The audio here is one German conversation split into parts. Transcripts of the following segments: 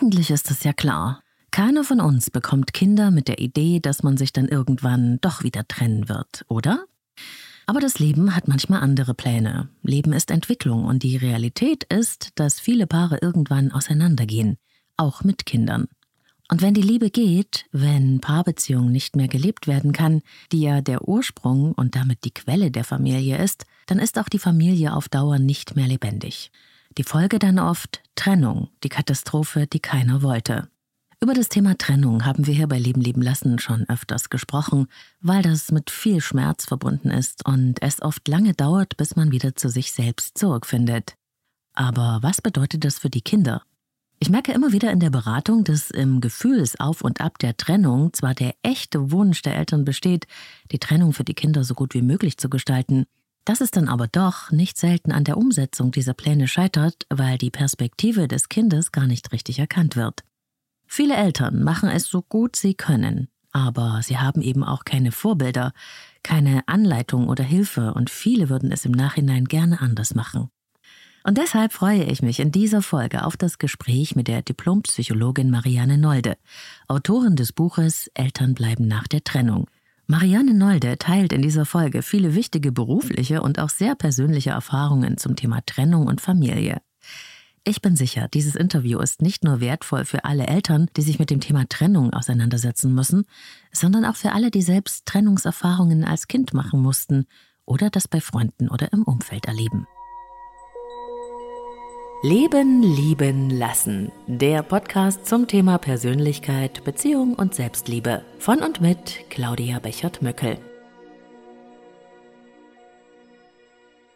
Eigentlich ist es ja klar. Keiner von uns bekommt Kinder mit der Idee, dass man sich dann irgendwann doch wieder trennen wird, oder? Aber das Leben hat manchmal andere Pläne. Leben ist Entwicklung und die Realität ist, dass viele Paare irgendwann auseinandergehen, auch mit Kindern. Und wenn die Liebe geht, wenn Paarbeziehung nicht mehr gelebt werden kann, die ja der Ursprung und damit die Quelle der Familie ist, dann ist auch die Familie auf Dauer nicht mehr lebendig. Die Folge dann oft Trennung, die Katastrophe, die keiner wollte. Über das Thema Trennung haben wir hier bei Leben leben lassen schon öfters gesprochen, weil das mit viel Schmerz verbunden ist und es oft lange dauert, bis man wieder zu sich selbst zurückfindet. Aber was bedeutet das für die Kinder? Ich merke immer wieder in der Beratung, dass im Gefühlsauf und Ab der Trennung zwar der echte Wunsch der Eltern besteht, die Trennung für die Kinder so gut wie möglich zu gestalten, dass es dann aber doch nicht selten an der Umsetzung dieser Pläne scheitert, weil die Perspektive des Kindes gar nicht richtig erkannt wird. Viele Eltern machen es so gut sie können, aber sie haben eben auch keine Vorbilder, keine Anleitung oder Hilfe und viele würden es im Nachhinein gerne anders machen. Und deshalb freue ich mich in dieser Folge auf das Gespräch mit der Diplompsychologin Marianne Nolde, Autorin des Buches Eltern bleiben nach der Trennung. Marianne Nolde teilt in dieser Folge viele wichtige berufliche und auch sehr persönliche Erfahrungen zum Thema Trennung und Familie. Ich bin sicher, dieses Interview ist nicht nur wertvoll für alle Eltern, die sich mit dem Thema Trennung auseinandersetzen müssen, sondern auch für alle, die selbst Trennungserfahrungen als Kind machen mussten oder das bei Freunden oder im Umfeld erleben. Leben, lieben, lassen. Der Podcast zum Thema Persönlichkeit, Beziehung und Selbstliebe. Von und mit Claudia Bechert-Möckel.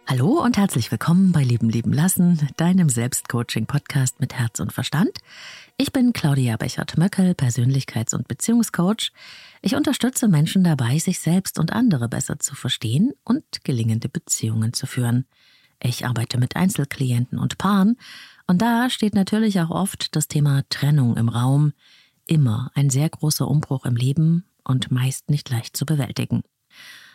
Hallo und herzlich willkommen bei Leben, lieben, lassen, deinem Selbstcoaching-Podcast mit Herz und Verstand. Ich bin Claudia Bechert-Möckel, Persönlichkeits- und Beziehungscoach. Ich unterstütze Menschen dabei, sich selbst und andere besser zu verstehen und gelingende Beziehungen zu führen. Ich arbeite mit Einzelklienten und Paaren und da steht natürlich auch oft das Thema Trennung im Raum. Immer ein sehr großer Umbruch im Leben und meist nicht leicht zu bewältigen.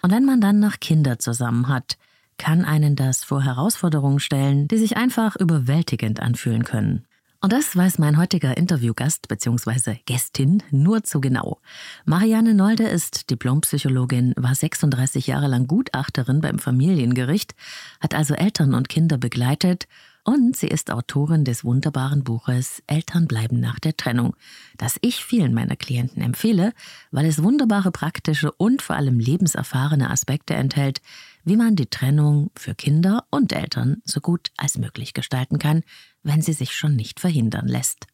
Und wenn man dann noch Kinder zusammen hat, kann einen das vor Herausforderungen stellen, die sich einfach überwältigend anfühlen können. Und das weiß mein heutiger Interviewgast bzw. Gästin nur zu genau. Marianne Nolde ist Diplompsychologin, war 36 Jahre lang Gutachterin beim Familiengericht, hat also Eltern und Kinder begleitet und sie ist Autorin des wunderbaren Buches Eltern bleiben nach der Trennung, das ich vielen meiner Klienten empfehle, weil es wunderbare praktische und vor allem lebenserfahrene Aspekte enthält, wie man die Trennung für Kinder und Eltern so gut als möglich gestalten kann, wenn sie sich schon nicht verhindern lässt.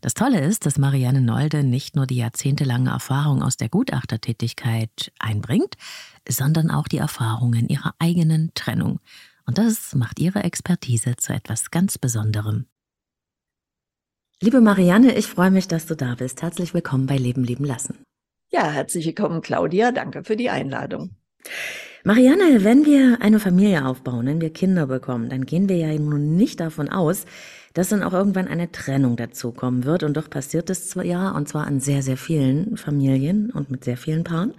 Das Tolle ist, dass Marianne Nolde nicht nur die jahrzehntelange Erfahrung aus der Gutachtertätigkeit einbringt, sondern auch die Erfahrungen ihrer eigenen Trennung. Und das macht ihre Expertise zu etwas ganz Besonderem. Liebe Marianne, ich freue mich, dass du da bist. Herzlich willkommen bei Leben leben lassen. Ja, herzlich willkommen, Claudia. Danke für die Einladung. Marianne, wenn wir eine Familie aufbauen, wenn wir Kinder bekommen, dann gehen wir ja nun nicht davon aus, dass dann auch irgendwann eine Trennung dazukommen wird. Und doch passiert es zwar ja, und zwar an sehr, sehr vielen Familien und mit sehr vielen Paaren.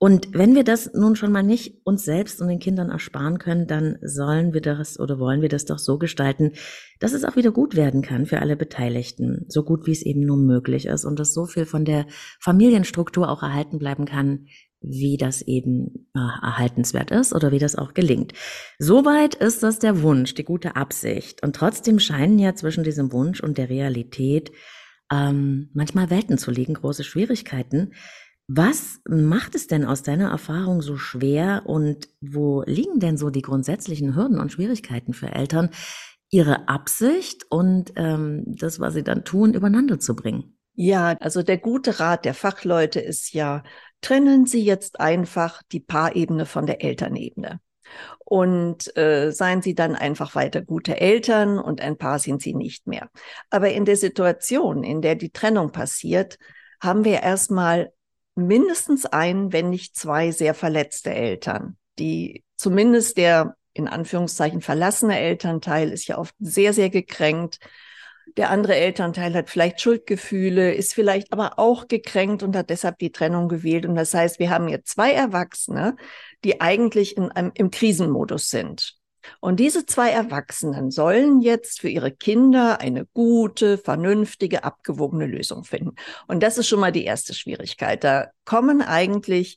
Und wenn wir das nun schon mal nicht uns selbst und den Kindern ersparen können, dann sollen wir das oder wollen wir das doch so gestalten, dass es auch wieder gut werden kann für alle Beteiligten, so gut wie es eben nur möglich ist und dass so viel von der Familienstruktur auch erhalten bleiben kann, wie das eben äh, erhaltenswert ist oder wie das auch gelingt. Soweit ist das der Wunsch, die gute Absicht. Und trotzdem scheinen ja zwischen diesem Wunsch und der Realität ähm, manchmal Welten zu liegen, große Schwierigkeiten. Was macht es denn aus deiner Erfahrung so schwer und wo liegen denn so die grundsätzlichen Hürden und Schwierigkeiten für Eltern, ihre Absicht und ähm, das, was sie dann tun, übereinander zu bringen? Ja, also der gute Rat der Fachleute ist ja, trennen Sie jetzt einfach die Paarebene von der Elternebene. Und äh, seien Sie dann einfach weiter gute Eltern und ein Paar sind Sie nicht mehr. Aber in der Situation, in der die Trennung passiert, haben wir erstmal mindestens ein, wenn nicht zwei sehr verletzte Eltern, die zumindest der in Anführungszeichen verlassene Elternteil ist ja oft sehr, sehr gekränkt der andere Elternteil hat vielleicht Schuldgefühle, ist vielleicht aber auch gekränkt und hat deshalb die Trennung gewählt. Und das heißt, wir haben hier zwei Erwachsene, die eigentlich in einem, im Krisenmodus sind. Und diese zwei Erwachsenen sollen jetzt für ihre Kinder eine gute, vernünftige, abgewogene Lösung finden. Und das ist schon mal die erste Schwierigkeit. Da kommen eigentlich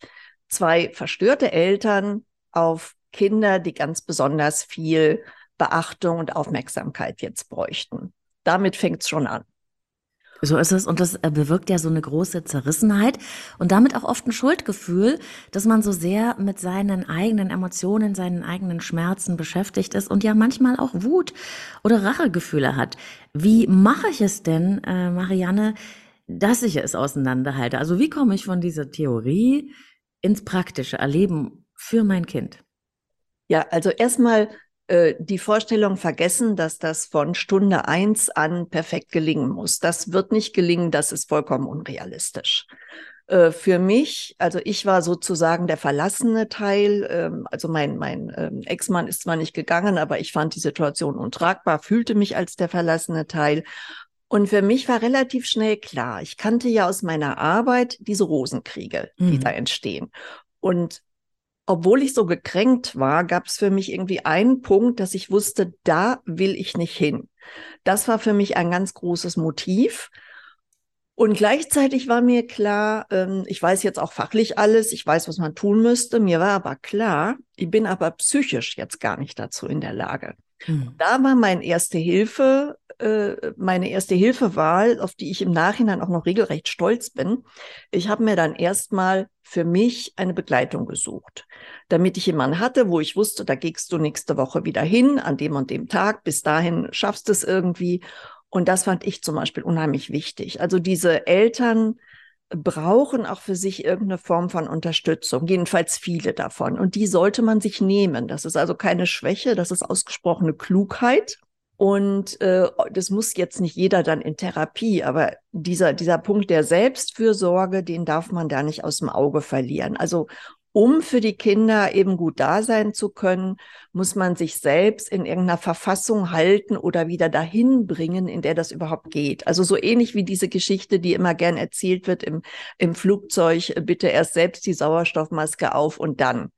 zwei verstörte Eltern auf Kinder, die ganz besonders viel Beachtung und Aufmerksamkeit jetzt bräuchten. Damit fängt es schon an. So ist es und das äh, bewirkt ja so eine große Zerrissenheit und damit auch oft ein Schuldgefühl, dass man so sehr mit seinen eigenen Emotionen, seinen eigenen Schmerzen beschäftigt ist und ja manchmal auch Wut oder Rachegefühle hat. Wie mache ich es denn, äh, Marianne, dass ich es auseinanderhalte? Also wie komme ich von dieser Theorie ins praktische Erleben für mein Kind? Ja, also erstmal äh, die Vorstellung vergessen, dass das von Stunde eins an perfekt gelingen muss. Das wird nicht gelingen, das ist vollkommen unrealistisch. Äh, für mich, also ich war sozusagen der verlassene Teil. Ähm, also mein, mein ähm, Ex-Mann ist zwar nicht gegangen, aber ich fand die Situation untragbar, fühlte mich als der verlassene Teil. Und für mich war relativ schnell klar, ich kannte ja aus meiner Arbeit diese Rosenkriege, die mhm. da entstehen. Und obwohl ich so gekränkt war, gab es für mich irgendwie einen Punkt, dass ich wusste, da will ich nicht hin. Das war für mich ein ganz großes Motiv. Und gleichzeitig war mir klar, ähm, ich weiß jetzt auch fachlich alles, ich weiß, was man tun müsste. Mir war aber klar, ich bin aber psychisch jetzt gar nicht dazu in der Lage. Hm. Da war mein erste Hilfe, äh, meine erste Hilfewahl, auf die ich im Nachhinein auch noch regelrecht stolz bin. Ich habe mir dann erstmal für mich eine Begleitung gesucht, damit ich jemanden hatte, wo ich wusste, da gehst du nächste Woche wieder hin, an dem und dem Tag, bis dahin schaffst du es irgendwie. Und das fand ich zum Beispiel unheimlich wichtig. Also diese Eltern, brauchen auch für sich irgendeine Form von Unterstützung, jedenfalls viele davon. Und die sollte man sich nehmen. Das ist also keine Schwäche, das ist ausgesprochene Klugheit. Und äh, das muss jetzt nicht jeder dann in Therapie, aber dieser, dieser Punkt der Selbstfürsorge, den darf man da nicht aus dem Auge verlieren. Also um für die Kinder eben gut da sein zu können, muss man sich selbst in irgendeiner Verfassung halten oder wieder dahin bringen, in der das überhaupt geht. Also so ähnlich wie diese Geschichte, die immer gern erzählt wird im, im Flugzeug, äh, bitte erst selbst die Sauerstoffmaske auf und dann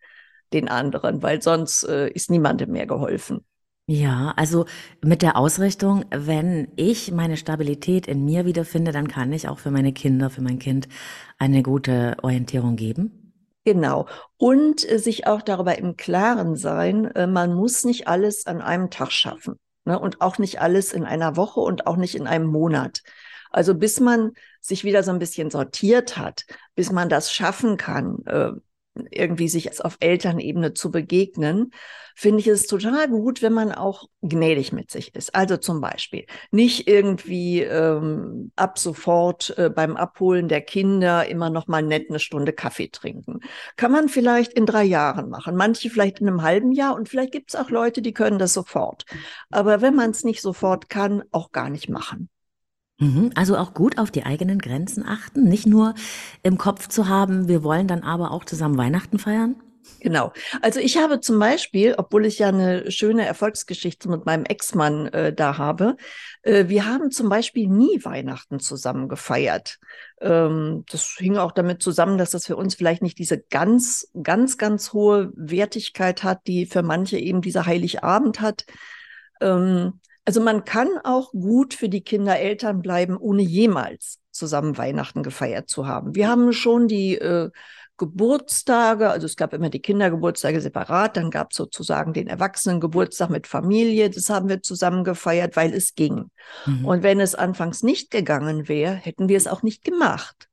den anderen, weil sonst äh, ist niemandem mehr geholfen. Ja, also mit der Ausrichtung, wenn ich meine Stabilität in mir wiederfinde, dann kann ich auch für meine Kinder, für mein Kind eine gute Orientierung geben. Genau. Und äh, sich auch darüber im Klaren sein, äh, man muss nicht alles an einem Tag schaffen. Ne? Und auch nicht alles in einer Woche und auch nicht in einem Monat. Also bis man sich wieder so ein bisschen sortiert hat, bis man das schaffen kann, äh, irgendwie sich auf Elternebene zu begegnen, finde ich es total gut, wenn man auch gnädig mit sich ist. Also zum Beispiel nicht irgendwie ähm, ab sofort äh, beim Abholen der Kinder immer noch mal nett eine Stunde Kaffee trinken. Kann man vielleicht in drei Jahren machen, manche vielleicht in einem halben Jahr und vielleicht gibt es auch Leute, die können das sofort. Aber wenn man es nicht sofort kann, auch gar nicht machen. Mhm, also auch gut auf die eigenen Grenzen achten, nicht nur im Kopf zu haben, wir wollen dann aber auch zusammen Weihnachten feiern? Genau. Also ich habe zum Beispiel, obwohl ich ja eine schöne Erfolgsgeschichte mit meinem Ex-Mann äh, da habe, äh, wir haben zum Beispiel nie Weihnachten zusammen gefeiert. Ähm, das hing auch damit zusammen, dass das für uns vielleicht nicht diese ganz, ganz, ganz hohe Wertigkeit hat, die für manche eben dieser Heiligabend hat. Ähm, also man kann auch gut für die Kinder Eltern bleiben, ohne jemals zusammen Weihnachten gefeiert zu haben. Wir haben schon die äh, Geburtstage, also es gab immer die Kindergeburtstage separat, dann gab es sozusagen den Erwachsenengeburtstag mit Familie, das haben wir zusammen gefeiert, weil es ging. Mhm. Und wenn es anfangs nicht gegangen wäre, hätten wir es auch nicht gemacht.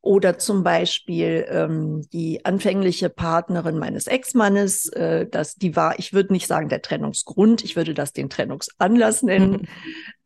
Oder zum Beispiel ähm, die anfängliche Partnerin meines Ex-Mannes, äh, das, die war, ich würde nicht sagen der Trennungsgrund, ich würde das den Trennungsanlass nennen. Mhm.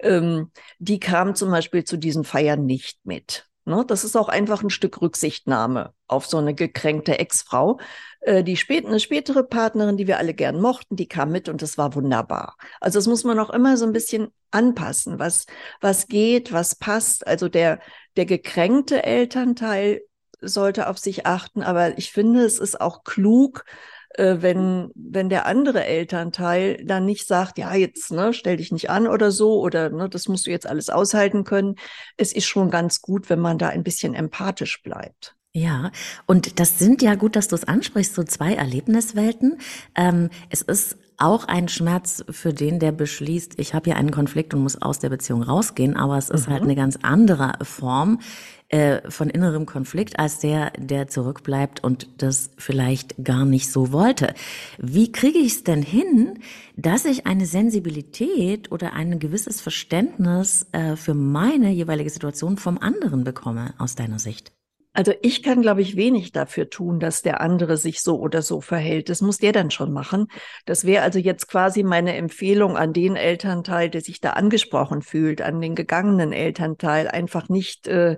Ähm, die kam zum Beispiel zu diesen Feiern nicht mit. Ne? Das ist auch einfach ein Stück Rücksichtnahme auf so eine gekränkte Ex-Frau. Äh, die spät, eine spätere Partnerin, die wir alle gern mochten, die kam mit und das war wunderbar. Also das muss man auch immer so ein bisschen anpassen, was, was geht, was passt. Also der, der gekränkte Elternteil sollte auf sich achten, aber ich finde, es ist auch klug, äh, wenn, wenn der andere Elternteil dann nicht sagt, ja, jetzt ne, stell dich nicht an oder so, oder ne, das musst du jetzt alles aushalten können. Es ist schon ganz gut, wenn man da ein bisschen empathisch bleibt. Ja, und das sind ja gut, dass du es ansprichst, so zwei Erlebniswelten. Ähm, es ist auch ein Schmerz für den, der beschließt, ich habe hier einen Konflikt und muss aus der Beziehung rausgehen, aber es ist halt mhm. halt eine ganz andere Form äh, von innerem Konflikt als der, der zurückbleibt und das vielleicht gar nicht so wollte. Wie kriege ich es denn hin, dass ich eine Sensibilität oder ein gewisses Verständnis äh, für meine jeweilige Situation vom anderen bekomme, aus deiner Sicht? Also ich kann, glaube ich, wenig dafür tun, dass der andere sich so oder so verhält. Das muss der dann schon machen. Das wäre also jetzt quasi meine Empfehlung an den Elternteil, der sich da angesprochen fühlt, an den gegangenen Elternteil, einfach nicht äh,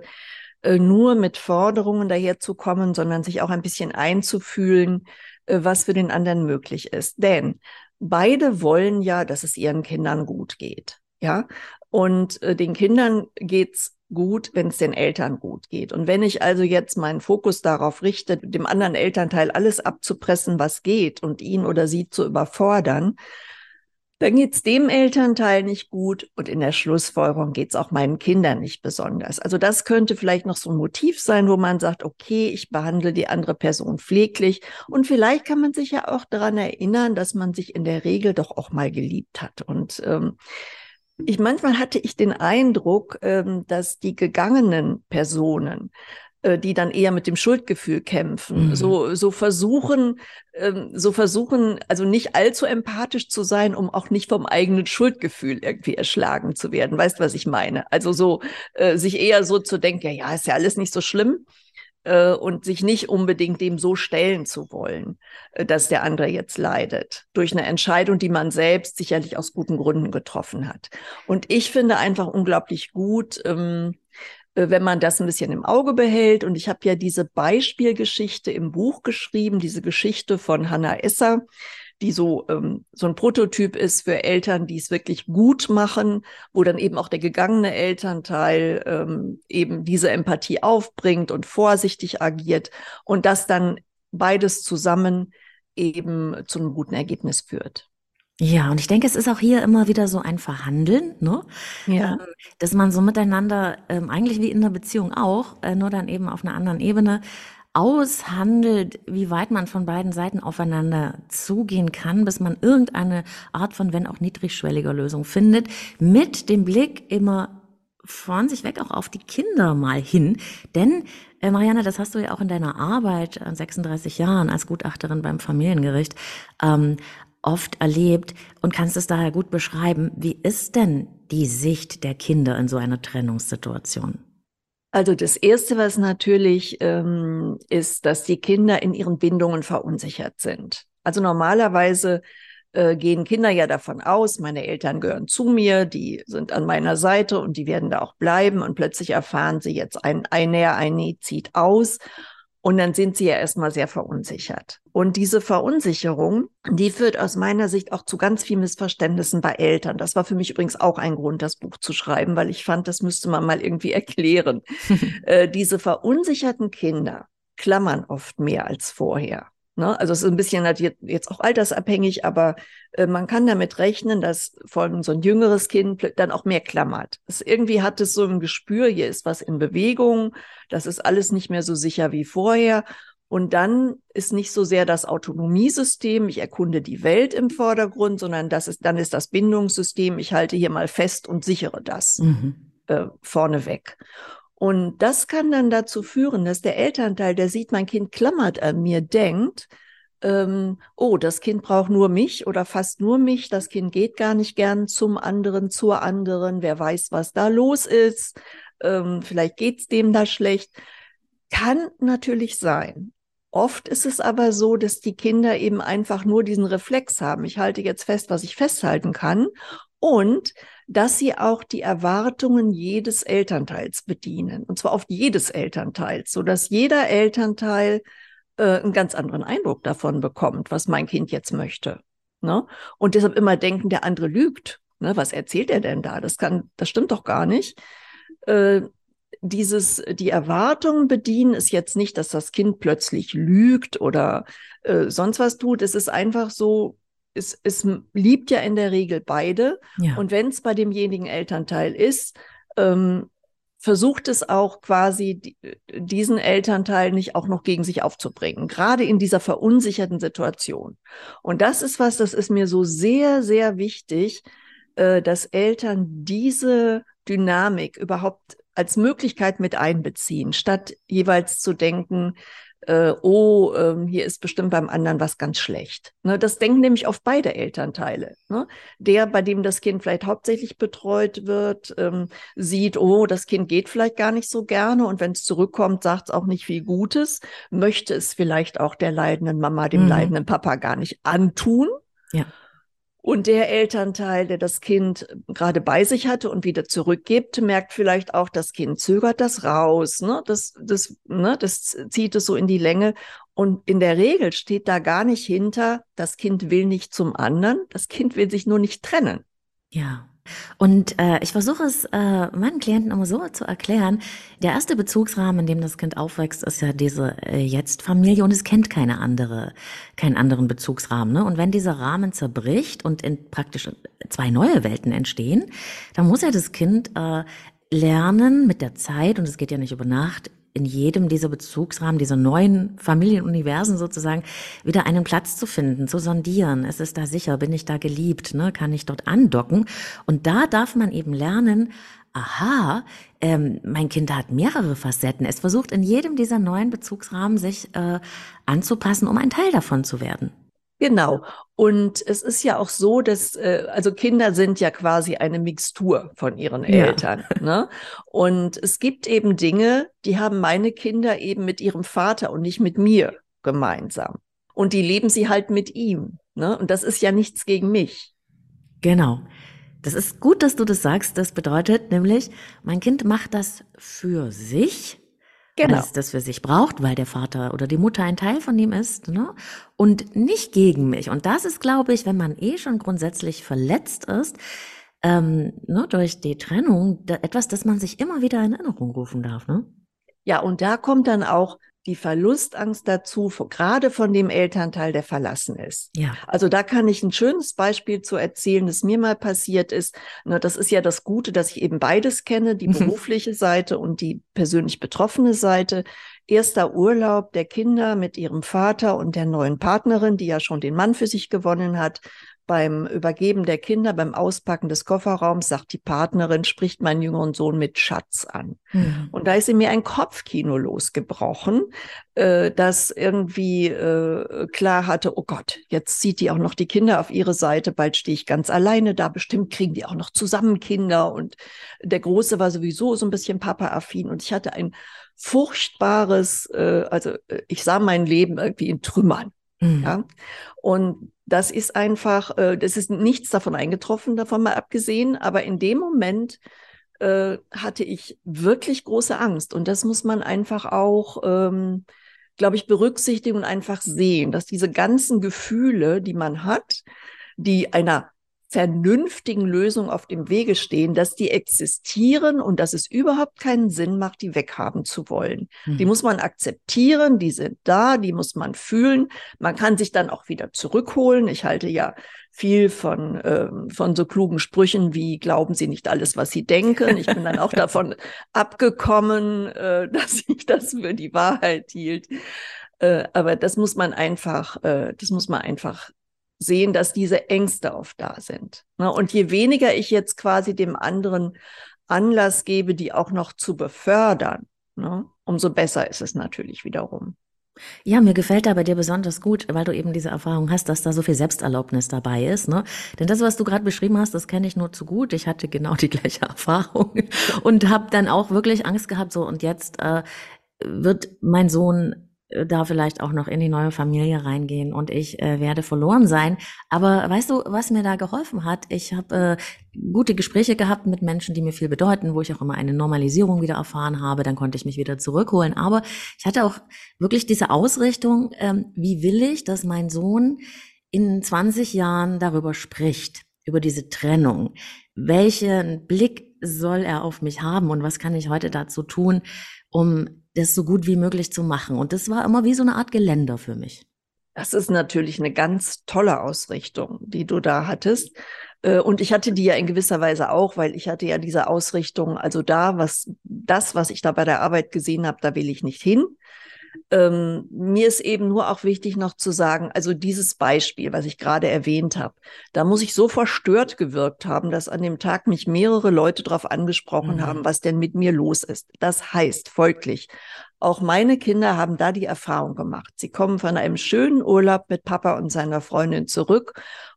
äh, nur mit Forderungen daherzukommen, sondern sich auch ein bisschen einzufühlen, äh, was für den anderen möglich ist. Denn beide wollen ja, dass es ihren Kindern gut geht. Ja, und äh, den Kindern geht's gut, wenn es den Eltern gut geht. Und wenn ich also jetzt meinen Fokus darauf richte, dem anderen Elternteil alles abzupressen, was geht und ihn oder sie zu überfordern, dann geht's dem Elternteil nicht gut und in der Schlussfolgerung geht's auch meinen Kindern nicht besonders. Also das könnte vielleicht noch so ein Motiv sein, wo man sagt, okay, ich behandle die andere Person pfleglich und vielleicht kann man sich ja auch daran erinnern, dass man sich in der Regel doch auch mal geliebt hat. Und ähm, ich manchmal hatte ich den Eindruck, ähm, dass die gegangenen Personen äh, die dann eher mit dem Schuldgefühl kämpfen, mhm. so, so versuchen, ähm, so versuchen, also nicht allzu empathisch zu sein, um auch nicht vom eigenen Schuldgefühl irgendwie erschlagen zu werden. Weißt, was ich meine? Also so, äh, sich eher so zu denken, ja, ja, ist ja alles nicht so schlimm äh, und sich nicht unbedingt dem so stellen zu wollen, äh, dass der andere jetzt leidet, durch eine Entscheidung, die man selbst sicherlich aus guten Gründen getroffen hat. Und ich finde einfach unglaublich gut, ähm, äh, wenn man das ein bisschen im Auge behält. Und ich habe ja diese Beispielgeschichte im Buch geschrieben, diese Geschichte von Hannah Esser, die so, ähm, so ein Prototyp ist für Eltern, die es wirklich gut machen, wo dann eben auch der gegangene Elternteil ähm, eben diese Empathie aufbringt und vorsichtig agiert und das dann beides zusammen eben zu einem guten Ergebnis führt. Ja, und ich denke, es ist auch hier immer wieder so ein Verhandeln, ne? Ja. Ähm, dass man so miteinander, ähm, eigentlich wie in der Beziehung auch, äh, nur dann eben auf einer anderen Ebene, aushandelt, wie weit man von beiden Seiten aufeinander zugehen kann, bis man irgendeine Art von, wenn auch niedrigschwelliger Lösung findet, mit dem Blick immer von sich weg auch auf die Kinder mal hin. Denn, äh, Marianne, das hast du ja auch in deiner Arbeit an 36 Jahren als Gutachterin beim Familiengericht ähm, oft erlebt und kannst es daher gut beschreiben. Wie ist denn die Sicht der Kinder in so einer Trennungssituation? Also das Erste, was natürlich ähm, ist, dass die Kinder in ihren Bindungen verunsichert sind. Also normalerweise äh, gehen Kinder ja davon aus, meine Eltern gehören zu mir, die sind an meiner Seite und die werden da auch bleiben und plötzlich erfahren sie jetzt ein ein ein nee zieht aus und dann sind sie ja erstmal sehr verunsichert. Und diese Verunsicherung, die führt aus meiner Sicht auch zu ganz vielen Missverständnissen bei Eltern. Das war für mich übrigens auch ein Grund, das Buch zu schreiben, weil ich fand, das müsste man mal irgendwie erklären. äh, diese verunsicherten Kinder klammern oft mehr als vorher. Ne? Also es ist ein bisschen jetzt auch altersabhängig, aber äh, man kann damit rechnen, dass von so ein jüngeres Kind dann auch mehr klammert. Es irgendwie hat es so ein Gespür, hier ist was in Bewegung, das ist alles nicht mehr so sicher wie vorher. Und dann ist nicht so sehr das Autonomiesystem, ich erkunde die Welt im Vordergrund, sondern das ist, dann ist das Bindungssystem, ich halte hier mal fest und sichere das mhm. äh, vorneweg. Und das kann dann dazu führen, dass der Elternteil, der sieht, mein Kind klammert an mir, denkt, ähm, oh, das Kind braucht nur mich oder fast nur mich, das Kind geht gar nicht gern zum anderen, zur anderen, wer weiß, was da los ist, ähm, vielleicht geht's dem da schlecht. Kann natürlich sein. Oft ist es aber so, dass die Kinder eben einfach nur diesen Reflex haben. Ich halte jetzt fest, was ich festhalten kann und dass sie auch die Erwartungen jedes Elternteils bedienen, und zwar auf jedes Elternteils, so dass jeder Elternteil äh, einen ganz anderen Eindruck davon bekommt, was mein Kind jetzt möchte. Ne? Und deshalb immer denken, der andere lügt. Ne? Was erzählt er denn da? Das kann, das stimmt doch gar nicht. Äh, dieses, die Erwartungen bedienen ist jetzt nicht, dass das Kind plötzlich lügt oder äh, sonst was tut. Es ist einfach so, es, es liebt ja in der Regel beide. Ja. Und wenn es bei demjenigen Elternteil ist, ähm, versucht es auch quasi diesen Elternteil nicht auch noch gegen sich aufzubringen, gerade in dieser verunsicherten Situation. Und das ist was, das ist mir so sehr, sehr wichtig, äh, dass Eltern diese Dynamik überhaupt als Möglichkeit mit einbeziehen, statt jeweils zu denken, äh, oh, ähm, hier ist bestimmt beim anderen was ganz schlecht. Ne, das denken nämlich auf beide Elternteile. Ne? Der, bei dem das Kind vielleicht hauptsächlich betreut wird, ähm, sieht, oh, das Kind geht vielleicht gar nicht so gerne und wenn es zurückkommt, sagt es auch nicht viel Gutes, möchte es vielleicht auch der leidenden Mama, dem mhm. leidenden Papa gar nicht antun. Ja. Und der Elternteil, der das Kind gerade bei sich hatte und wieder zurückgibt, merkt vielleicht auch, das Kind zögert das raus, ne? das, das, ne? das zieht es so in die Länge. Und in der Regel steht da gar nicht hinter, das Kind will nicht zum anderen, das Kind will sich nur nicht trennen. Ja. Und äh, ich versuche es äh, meinen Klienten immer so zu erklären. Der erste Bezugsrahmen, in dem das Kind aufwächst, ist ja diese äh, Jetzt-Familie und es kennt keine andere, keinen anderen Bezugsrahmen. Ne? Und wenn dieser Rahmen zerbricht und in praktisch zwei neue Welten entstehen, dann muss ja das Kind äh, lernen mit der Zeit, und es geht ja nicht über Nacht, in jedem dieser Bezugsrahmen, dieser neuen Familienuniversen sozusagen, wieder einen Platz zu finden, zu sondieren. Ist es da sicher? Bin ich da geliebt? Ne? Kann ich dort andocken? Und da darf man eben lernen, aha, ähm, mein Kind hat mehrere Facetten. Es versucht in jedem dieser neuen Bezugsrahmen sich äh, anzupassen, um ein Teil davon zu werden. Genau. Und es ist ja auch so, dass, äh, also Kinder sind ja quasi eine Mixtur von ihren Eltern. Ja. Ne? Und es gibt eben Dinge, die haben meine Kinder eben mit ihrem Vater und nicht mit mir gemeinsam. Und die leben sie halt mit ihm. Ne? Und das ist ja nichts gegen mich. Genau. Das ist gut, dass du das sagst. Das bedeutet nämlich, mein Kind macht das für sich Genau. Es das für sich braucht, weil der Vater oder die Mutter ein Teil von ihm ist, ne? Und nicht gegen mich. Und das ist, glaube ich, wenn man eh schon grundsätzlich verletzt ist, ähm, ne, durch die Trennung, da, etwas, das man sich immer wieder in Erinnerung rufen darf, ne? Ja, und da kommt dann auch die Verlustangst dazu, gerade von dem Elternteil, der verlassen ist. Ja. Also da kann ich ein schönes Beispiel zu erzählen, das mir mal passiert ist. Das ist ja das Gute, dass ich eben beides kenne, die mhm. berufliche Seite und die persönlich betroffene Seite. Erster Urlaub der Kinder mit ihrem Vater und der neuen Partnerin, die ja schon den Mann für sich gewonnen hat beim Übergeben der Kinder, beim Auspacken des Kofferraums, sagt die Partnerin, spricht meinen jüngeren Sohn mit Schatz an. Mhm. Und da ist in mir ein Kopfkino losgebrochen, äh, das irgendwie äh, klar hatte, oh Gott, jetzt zieht die auch noch die Kinder auf ihre Seite, bald stehe ich ganz alleine da, bestimmt kriegen die auch noch zusammen Kinder. Und der Große war sowieso so ein bisschen Papa-affin und ich hatte ein furchtbares, äh, also äh, ich sah mein Leben irgendwie in Trümmern. Mhm. Ja. Und das ist einfach, äh, das ist nichts davon eingetroffen, davon mal abgesehen. Aber in dem Moment äh, hatte ich wirklich große Angst. Und das muss man einfach auch, ähm, glaube ich, berücksichtigen und einfach sehen, dass diese ganzen Gefühle, die man hat, die einer vernünftigen Lösung auf dem Wege stehen, dass die existieren und dass es überhaupt keinen Sinn macht, die weghaben zu wollen. Mhm. Die muss man akzeptieren, die sind da, die muss man fühlen. Man kann sich dann auch wieder zurückholen. Ich halte ja viel von, äh, von so klugen Sprüchen wie glauben Sie nicht alles, was Sie denken. Ich bin dann auch davon abgekommen, äh, dass ich das für die Wahrheit hielt. Äh, aber das muss man einfach, äh, das muss man einfach sehen, dass diese Ängste oft da sind. Ne? Und je weniger ich jetzt quasi dem anderen Anlass gebe, die auch noch zu befördern, ne, umso besser ist es natürlich wiederum. Ja, mir gefällt da bei dir besonders gut, weil du eben diese Erfahrung hast, dass da so viel Selbsterlaubnis dabei ist. Ne? Denn das, was du gerade beschrieben hast, das kenne ich nur zu gut. Ich hatte genau die gleiche Erfahrung und habe dann auch wirklich Angst gehabt, so und jetzt äh, wird mein Sohn da vielleicht auch noch in die neue Familie reingehen und ich äh, werde verloren sein. Aber weißt du, was mir da geholfen hat? Ich habe äh, gute Gespräche gehabt mit Menschen, die mir viel bedeuten, wo ich auch immer eine Normalisierung wieder erfahren habe. Dann konnte ich mich wieder zurückholen. Aber ich hatte auch wirklich diese Ausrichtung, ähm, wie will ich, dass mein Sohn in 20 Jahren darüber spricht, über diese Trennung. Welchen Blick soll er auf mich haben und was kann ich heute dazu tun, um das so gut wie möglich zu machen. Und das war immer wie so eine Art Geländer für mich. Das ist natürlich eine ganz tolle Ausrichtung, die du da hattest. Äh, und ich hatte die ja in gewisser Weise auch, weil ich hatte ja diese Ausrichtung, also da, was das, was ich da bei der Arbeit gesehen habe, da will ich nicht hin. Ähm, mir ist eben nur auch wichtig noch zu sagen, also dieses Beispiel, was ich gerade erwähnt habe, da muss ich so verstört gewirkt haben, dass an dem Tag mich mehrere Leute darauf angesprochen mhm. haben, was denn mit mir los ist. Das heißt folglich, auch meine Kinder haben da die Erfahrung gemacht. Sie kommen von einem schönen Urlaub mit Papa und seiner Freundin zurück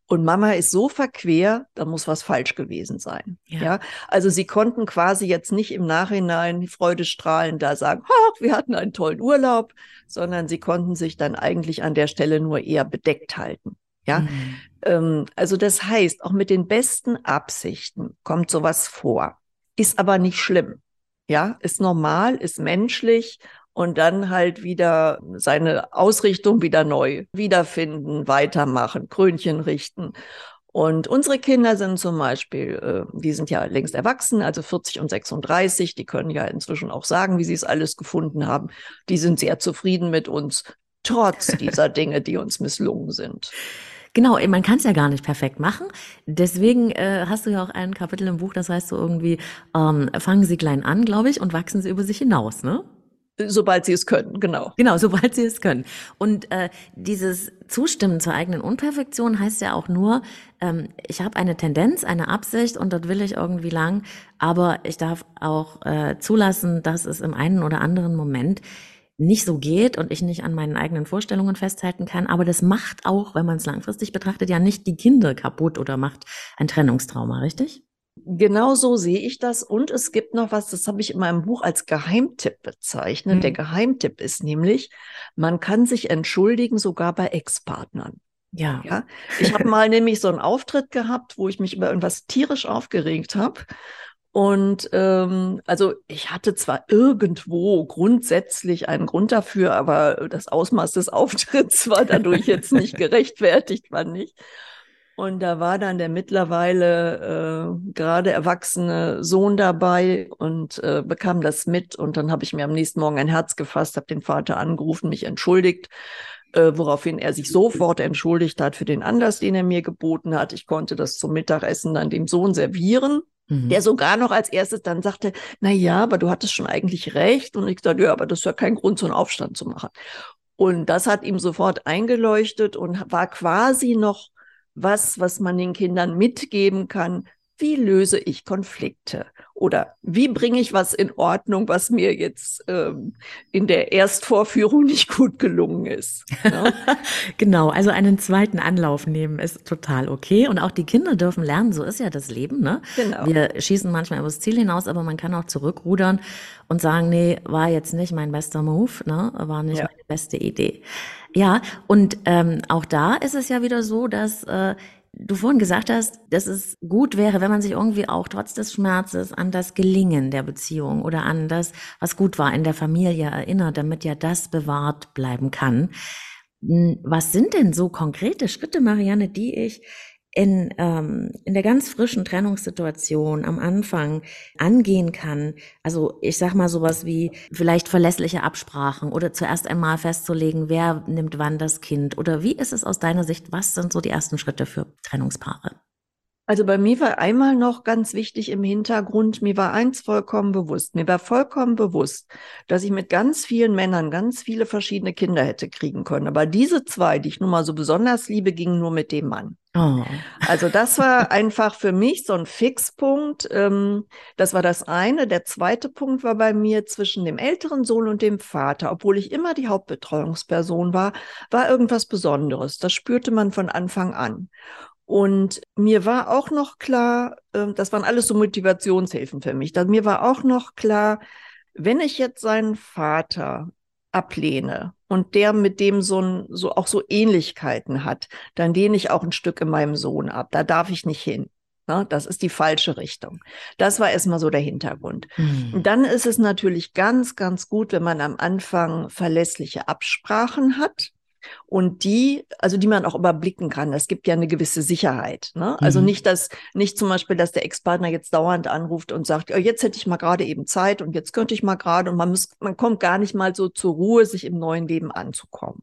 und Mama ist so verquer, da muss was falsch gewesen sein. Ja. ja. Also sie konnten quasi jetzt nicht im Nachhinein freudestrahlend da sagen, ach, wir hatten einen tollen Urlaub, sondern sie konnten sich dann eigentlich an der Stelle nur eher bedeckt halten. Ja. Mhm. Ähm, also das heißt, auch mit den besten Absichten kommt sowas vor. Ist aber nicht schlimm. Ja, ist normal, ist menschlich und dann halt wieder seine Ausrichtung wieder neu wiederfinden, weitermachen, Krönchen richten. Und unsere Kinder sind zum Beispiel, äh, die sind ja längst erwachsen, also 40 und 36, die können ja inzwischen auch sagen, wie sie es alles gefunden haben. Die sind sehr zufrieden mit uns, trotz dieser Dinge, die uns misslungen sind. Genau, man kann es ja gar nicht perfekt machen. Deswegen äh, hast du ja auch ein Kapitel im Buch, das heißt so irgendwie, ähm, fangen Sie klein an, glaube ich, und wachsen Sie über sich hinaus, ne? Sobald sie es können, genau. Genau, sobald sie es können. Und äh, dieses Zustimmen zur eigenen Unperfektion heißt ja auch nur, ähm, ich habe eine Tendenz, eine Absicht und dort will ich irgendwie lang, aber ich darf auch äh, zulassen, dass es im einen oder anderen Moment nicht so geht und ich nicht an meinen eigenen Vorstellungen festhalten kann. Aber das macht auch, wenn man es langfristig betrachtet, ja nicht die Kinder kaputt oder macht ein Trennungstrauma, richtig? Genau so sehe ich das. Und es gibt noch was, das habe ich in meinem Buch als Geheimtipp bezeichnet. Mhm. Der Geheimtipp ist nämlich, man kann sich entschuldigen sogar bei Ex-Partnern. Ja. ja. Ich habe mal nämlich so einen Auftritt gehabt, wo ich mich über irgendwas tierisch aufgeregt habe. Und ähm, also ich hatte zwar irgendwo grundsätzlich einen Grund dafür, aber das Ausmaß des Auftritts war dadurch jetzt nicht gerechtfertigt, war nicht. Und da war dann der mittlerweile äh, gerade erwachsene Sohn dabei und äh, bekam das mit. Und dann habe ich mir am nächsten Morgen ein Herz gefasst, habe den Vater angerufen, mich entschuldigt, äh, woraufhin er sich sofort entschuldigt hat für den Anlass, den er mir geboten hat. Ich konnte das zum Mittagessen dann dem Sohn servieren. Mhm. Der sogar noch als erstes dann sagte, na ja, aber du hattest schon eigentlich recht. Und ich sagte, ja, aber das ist ja kein Grund, so einen Aufstand zu machen. Und das hat ihm sofort eingeleuchtet und war quasi noch was, was man den Kindern mitgeben kann. Wie löse ich Konflikte? Oder wie bringe ich was in Ordnung, was mir jetzt ähm, in der Erstvorführung nicht gut gelungen ist? Ne? genau, also einen zweiten Anlauf nehmen ist total okay. Und auch die Kinder dürfen lernen, so ist ja das Leben. Ne? Genau. Wir schießen manchmal übers Ziel hinaus, aber man kann auch zurückrudern und sagen, nee, war jetzt nicht mein bester Move, ne? war nicht ja. meine beste Idee. Ja, und ähm, auch da ist es ja wieder so, dass äh, du vorhin gesagt hast, dass es gut wäre, wenn man sich irgendwie auch trotz des Schmerzes an das Gelingen der Beziehung oder an das, was gut war in der Familie erinnert, damit ja das bewahrt bleiben kann. Hm, was sind denn so konkrete Schritte, Marianne, die ich in, ähm, in der ganz frischen Trennungssituation am Anfang angehen kann. Also ich sag mal sowas wie vielleicht verlässliche Absprachen oder zuerst einmal festzulegen, wer nimmt wann das Kind oder wie ist es aus deiner Sicht, was sind so die ersten Schritte für Trennungspaare? Also bei mir war einmal noch ganz wichtig im Hintergrund, mir war eins vollkommen bewusst. Mir war vollkommen bewusst, dass ich mit ganz vielen Männern ganz viele verschiedene Kinder hätte kriegen können. Aber diese zwei, die ich nun mal so besonders liebe, gingen nur mit dem Mann. Oh. Also das war einfach für mich so ein Fixpunkt. Ähm, das war das eine. Der zweite Punkt war bei mir zwischen dem älteren Sohn und dem Vater. Obwohl ich immer die Hauptbetreuungsperson war, war irgendwas Besonderes. Das spürte man von Anfang an. Und mir war auch noch klar, äh, das waren alles so Motivationshilfen für mich. Mir war auch noch klar, wenn ich jetzt seinen Vater ablehne und der mit dem so, ein, so auch so Ähnlichkeiten hat, dann lehne ich auch ein Stück in meinem Sohn ab. Da darf ich nicht hin. Ne? Das ist die falsche Richtung. Das war erstmal so der Hintergrund. Mhm. Dann ist es natürlich ganz, ganz gut, wenn man am Anfang verlässliche Absprachen hat und die, also die man auch überblicken kann. Das gibt ja eine gewisse Sicherheit. Ne? Also mhm. nicht, dass, nicht zum Beispiel, dass der Ex-Partner jetzt dauernd anruft und sagt, oh, jetzt hätte ich mal gerade eben Zeit und jetzt könnte ich mal gerade und man muss, man kommt gar nicht mal so zur Ruhe, sich im neuen Leben anzukommen.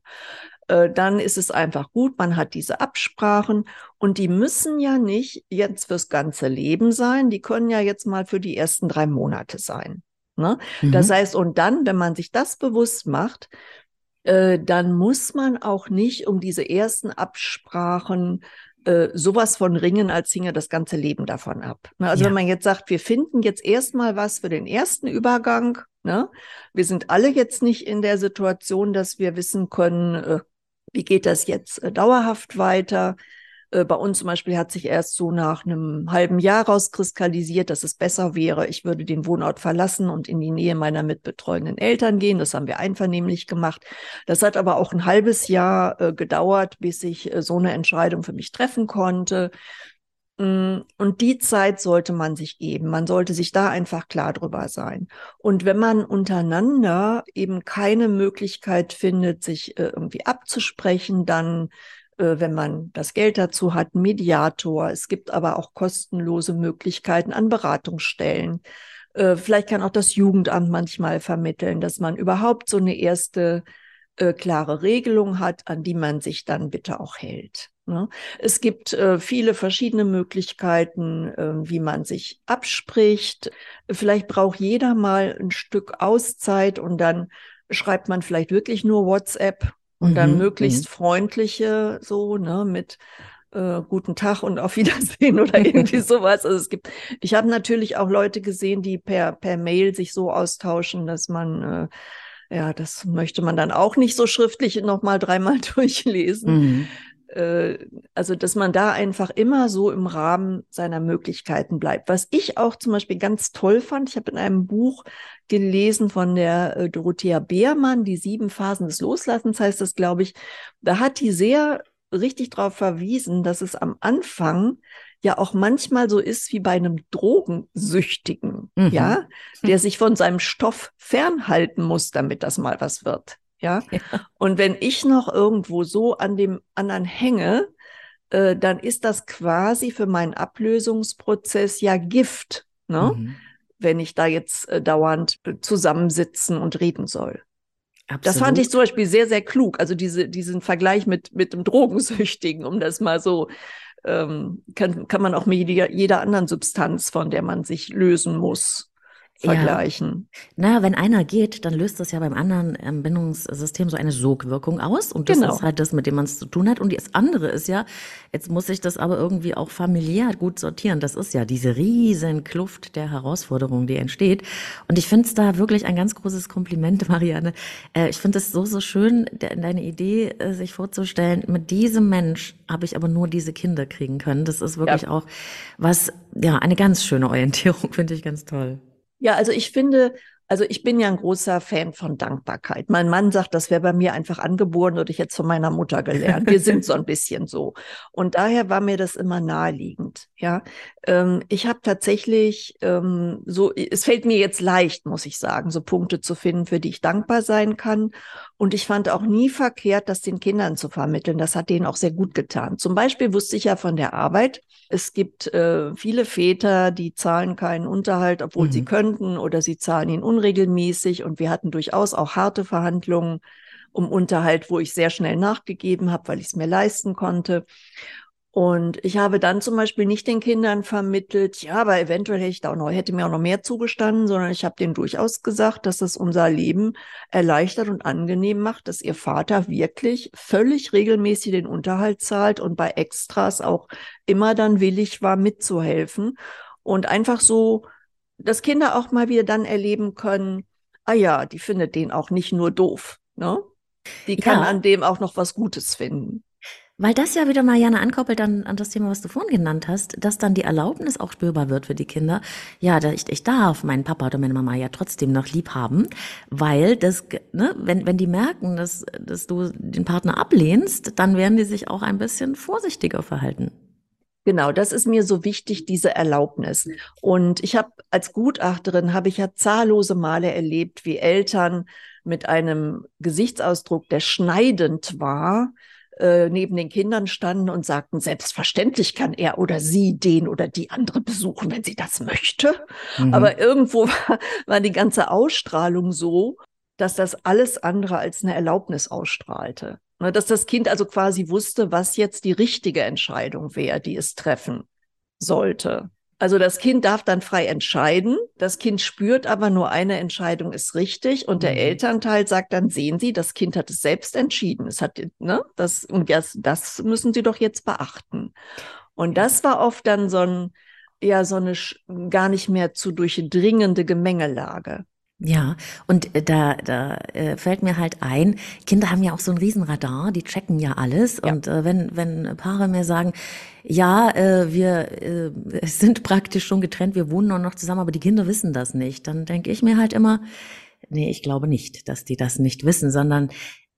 äh, dann ist es einfach gut, man hat diese Absprachen und die müssen ja nicht jetzt fürs ganze Leben sein, die können ja jetzt mal für die ersten drei Monate sein. Ne? Mhm. Das heißt, und dann, wenn man sich das bewusst macht, äh, dann muss man auch nicht um diese ersten Absprachen äh, sowas von ringen, als hinge das ganze Leben davon ab. Ne? Also ja. wenn man jetzt sagt, wir finden jetzt erstmal was für den ersten Übergang, ne? wir sind alle jetzt nicht in der Situation, dass wir wissen können, äh, wie geht das jetzt dauerhaft weiter. Äh, bei uns zum Beispiel hat sich erst so nach einem halben Jahr rauskristallisiert, dass es besser wäre, ich würde den Wohnort verlassen und in die Nähe meiner mitbetreuenden Eltern gehen. Das haben wir einvernehmlich gemacht. Das hat aber auch ein halbes Jahr äh, gedauert, bis ich äh, so eine Entscheidung für mich treffen konnte. Mm, und die Zeit sollte man sich geben. Man sollte sich da einfach klar drüber sein. Und wenn man untereinander eben keine Möglichkeit findet, sich irgendwie abzusprechen, dann äh, wenn man das Geld dazu hat, Mediator. Es gibt aber auch kostenlose Möglichkeiten an Beratungsstellen. Äh, vielleicht kann auch das Jugendamt manchmal vermitteln, dass man überhaupt so eine erste äh, klare Regelung hat, an die man sich dann bitte auch hält. Ne? Es gibt viele verschiedene Möglichkeiten, wie man sich abspricht. Vielleicht braucht jeder mal ein Stück Auszeit und dann schreibt man vielleicht wirklich nur WhatsApp und dann mhm, möglichst mhm. freundliche, so, ne, mit äh, guten Tag und auf Wiedersehen oder irgendwie sowas. Also es gibt, ich habe natürlich auch Leute gesehen, die per, per Mail sich so austauschen, dass man, äh, ja, das möchte man dann auch nicht so schriftlich nochmal dreimal durchlesen. Mhm. Äh, also dass man da einfach immer so im Rahmen seiner Möglichkeiten bleibt. Was ich auch zum Beispiel ganz toll fand, ich habe in einem Buch gelesen von der äh, Dorothea Beermann, die sieben Phasen des Loslassens heißt das, glaube ich. Da hat die sehr richtig darauf verwiesen, dass es am Anfang ja auch manchmal so ist wie bei einem Drogensüchtigen, mhm. ja, der sich von seinem Stoff fernhalten muss, damit das mal was wird. Ja? ja. Und wenn ich noch irgendwo so an dem anderen hänge, äh, dann ist das quasi für meinen Ablösungsprozess ja Gift, ne? Mhm. Wenn ich da jetzt äh, dauernd zusammensitzen und reden soll. Absolut. Das fand ich zum Beispiel sehr, sehr klug. Also diese, diesen Vergleich mit, mit dem Drogensüchtigen, um das mal so, ähm, kann, kann man auch mit jeder, jeder anderen Substanz, von der man sich lösen muss, vergleichen. Ja. Naja, wenn einer geht, dann löst das ja beim anderen ähm, Bindungssystem so eine Sogwirkung aus. Und das genau. ist halt das, mit dem man es zu tun hat. Und das andere ist ja, jetzt muss ich das aber irgendwie auch familiär gut sortieren. Das ist ja diese riesen Kluft der Herausforderungen, die entsteht. Und ich finde es da wirklich ein ganz großes Kompliment, Marianne. Äh, ich finde es so, so schön, deine Idee, äh, sich vorzustellen, mit diesem Mensch habe ich aber nur diese Kinder kriegen können. Das ist wirklich ja. auch was, ja, eine ganz schöne Orientierung, finde ich ganz toll. Ja, also ich finde, also ich bin ja ein großer Fan von Dankbarkeit. Mein Mann sagt, das wäre bei mir einfach angeboren oder ich jetzt von meiner Mutter gelernt. Wir sind so ein bisschen so. Und daher war mir das immer naheliegend. Ja, ähm, ich habe tatsächlich ähm, so, es fällt mir jetzt leicht, muss ich sagen, so Punkte zu finden, für die ich dankbar sein kann. Und ich fand auch nie verkehrt, das den Kindern zu vermitteln. Das hat denen auch sehr gut getan. Zum Beispiel wusste ich ja von der Arbeit. Es gibt äh, viele Väter, die zahlen keinen Unterhalt, obwohl mhm. sie könnten, oder sie zahlen ihn unregelmäßig. Und wir hatten durchaus auch harte Verhandlungen um Unterhalt, wo ich sehr schnell nachgegeben habe, weil ich es mir leisten konnte. Und ich habe dann zum Beispiel nicht den Kindern vermittelt, ja, aber eventuell hätte ich da auch noch, hätte mir auch noch mehr zugestanden, sondern ich habe denen durchaus gesagt, dass es unser Leben erleichtert und angenehm macht, dass ihr Vater wirklich völlig regelmäßig den Unterhalt zahlt und bei Extras auch immer dann willig war, mitzuhelfen. Und einfach so, dass Kinder auch mal wieder dann erleben können, ah ja, die findet den auch nicht nur doof, ne? Die kann ja. an dem auch noch was Gutes finden. Weil das ja wieder, Marianne, ankoppelt dann an das Thema, was du vorhin genannt hast, dass dann die Erlaubnis auch spürbar wird für die Kinder. Ja, ich, ich darf meinen Papa oder meine Mama ja trotzdem noch lieb haben, weil das, ne, wenn, wenn die merken, dass, dass du den Partner ablehnst, dann werden die sich auch ein bisschen vorsichtiger verhalten. Genau, das ist mir so wichtig, diese Erlaubnis. Und ich habe als Gutachterin habe ich ja zahllose Male erlebt, wie Eltern mit einem Gesichtsausdruck, der schneidend war, äh, neben den Kindern standen und sagten, selbstverständlich kann er oder sie den oder die andere besuchen, wenn sie das möchte. Mhm. Aber irgendwo war, war die ganze Ausstrahlung so, dass das alles andere als eine Erlaubnis ausstrahlte. Ne, dass das Kind also quasi wusste, was jetzt die richtige Entscheidung wäre, die es treffen sollte. Also das Kind darf dann frei entscheiden. Das Kind spürt aber nur eine Entscheidung ist richtig und der mhm. Elternteil sagt dann, sehen Sie, das Kind hat es selbst entschieden. Es hat, ne, das, und das, das müssen Sie doch jetzt beachten. Und das war oft dann so ein, ja, so eine gar nicht mehr zu durchdringende Gemengelage. Ja, und äh, da, da äh, fällt mir halt ein, Kinder haben ja auch so ein Riesenradar, die checken ja alles. Ja. Und äh, wenn, wenn Paare mir sagen, ja, äh, wir äh, sind praktisch schon getrennt, wir wohnen noch zusammen, aber die Kinder wissen das nicht, dann denke ich mir halt immer, nee, ich glaube nicht, dass die das nicht wissen, sondern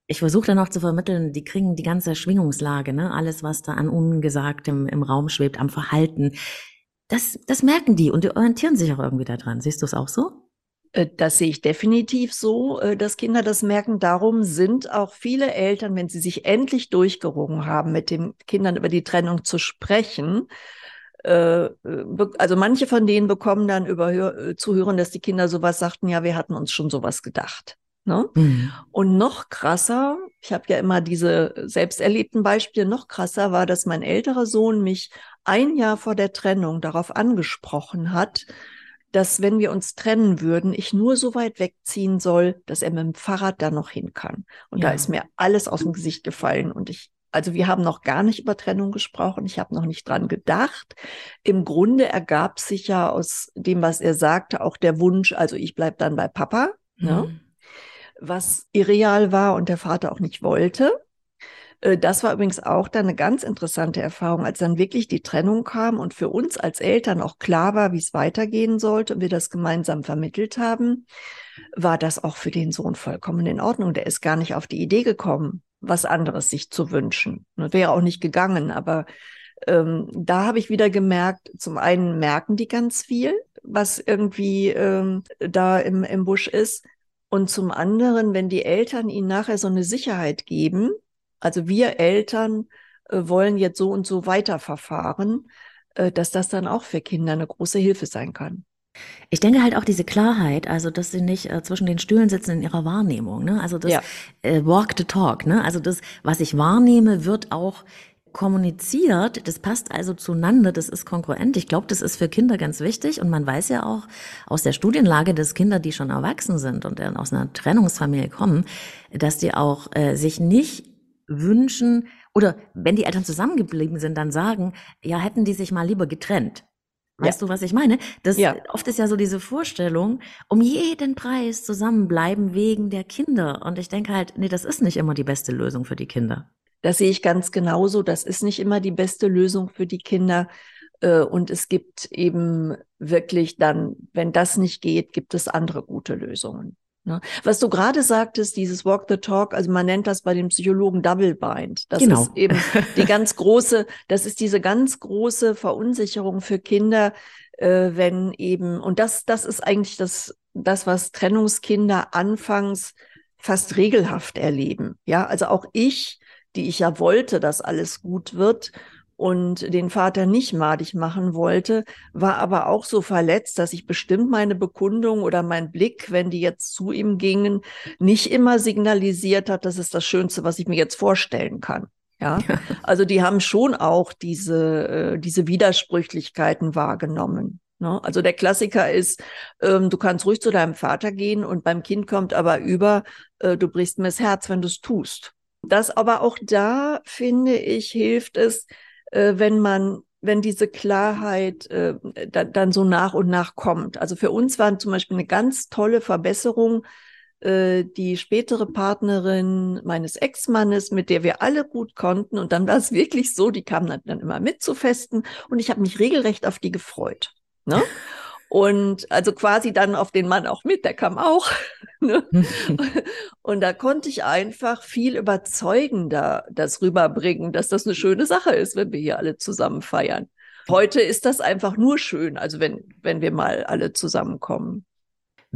ich versuche dann auch zu vermitteln, die kriegen die ganze Schwingungslage, ne? alles, was da an Ungesagtem im Raum schwebt, am Verhalten. Das, das merken die und die orientieren sich auch irgendwie daran. Siehst du es auch so? Äh, das sehe ich definitiv so, äh, dass Kinder das merken. Darum sind auch viele Eltern, wenn sie sich endlich durchgerungen haben, mit den Kindern über die Trennung zu sprechen, äh, also manche von denen bekommen dann über zu hören, dass die Kinder sowas sagten, ja, wir hatten uns schon sowas gedacht. Ne? Mhm. Und noch krasser, ich habe ja immer diese selbst erlebten Beispiele, noch krasser war, dass mein älterer Sohn mich ein Jahr vor der Trennung darauf angesprochen hat, dass wenn wir uns trennen würden, ich nur so weit wegziehen soll, dass er mit dem Fahrrad da noch hin kann. Und ja. da ist mir alles aus dem Gesicht gefallen und ich also wir haben noch gar nicht über Trennung gesprochen. Ich habe noch nicht dran gedacht. Im Grunde ergab sich ja aus dem, was er sagte, auch der Wunsch, also ich bleib dann bei Papa, ne? mhm. ne? was irreal war und der Vater auch nicht wollte. Äh, das war übrigens auch dann eine ganz interessante Erfahrung, als dann wirklich die Trennung kam und für uns als Eltern auch klar war, wie es weitergehen sollte und wir das gemeinsam vermittelt haben, war das auch für den Sohn vollkommen in Ordnung. Der ist gar nicht auf die Idee gekommen, was anderes sich zu wünschen. Wäre auch nicht gegangen, aber ähm, da habe ich wieder gemerkt, zum einen merken die ganz viel, was irgendwie ähm, da im, im Busch ist. Und zum anderen, wenn die Eltern ihnen nachher so eine Sicherheit geben, also wir Eltern äh, wollen jetzt so und so weiterverfahren, äh, dass das dann auch für Kinder eine große Hilfe sein kann. Ich denke halt auch diese Klarheit, also dass sie nicht äh, zwischen den Stühlen sitzen in ihrer Wahrnehmung, ne? Also das ja. äh, Walk the Talk, ne? Also das, was ich wahrnehme, wird auch kommuniziert, das passt also zueinander, das ist konkurrent. Ich glaube, das ist für Kinder ganz wichtig und man weiß ja auch aus der Studienlage, dass Kinder, die schon erwachsen sind und aus einer Trennungsfamilie kommen, dass die auch äh, sich nicht wünschen oder wenn die Eltern zusammengeblieben sind, dann sagen, ja, hätten die sich mal lieber getrennt. Weißt ja. du, was ich meine? Das ja. oft ist ja so diese Vorstellung, um jeden Preis zusammenbleiben wegen der Kinder. Und ich denke halt, nee, das ist nicht immer die beste Lösung für die Kinder. Das sehe ich ganz genauso. Das ist nicht immer die beste Lösung für die Kinder. Äh, und es gibt eben wirklich dann, wenn das nicht geht, gibt es andere gute Lösungen. Ne? Was du gerade sagtest, dieses Walk the Talk, also man nennt das bei den Psychologen Double Bind. Das genau. ist eben die ganz große, das ist diese ganz große Verunsicherung für Kinder, äh, wenn eben, und das, das ist eigentlich das, das, was Trennungskinder anfangs fast regelhaft erleben. Ja, also auch ich, die ich ja wollte, dass alles gut wird und den Vater nicht madig machen wollte, war aber auch so verletzt, dass ich bestimmt meine Bekundung oder mein Blick, wenn die jetzt zu ihm gingen, nicht immer signalisiert hat, das ist das Schönste, was ich mir jetzt vorstellen kann. Ja, also die haben schon auch diese, äh, diese Widersprüchlichkeiten wahrgenommen. Ne? Also der Klassiker ist, ähm, du kannst ruhig zu deinem Vater gehen und beim Kind kommt aber über, äh, du brichst mir das Herz, wenn du es tust. Das aber auch da, finde ich, hilft es, äh, wenn man wenn diese Klarheit äh, da, dann so nach und nach kommt. Also für uns war zum Beispiel eine ganz tolle Verbesserung äh, die spätere Partnerin meines Ex-Mannes, mit der wir alle gut konnten. Und dann war es wirklich so, die kam dann, dann immer mit zu Festen und ich habe mich regelrecht auf die gefreut. Ne? Und also quasi dann auf den Mann auch mit, der kam auch. Ne? und da konnte ich einfach viel überzeugender das rüberbringen, dass das eine schöne Sache ist, wenn wir hier alle zusammen feiern. Heute ist das einfach nur schön, also wenn, wenn wir mal alle zusammenkommen.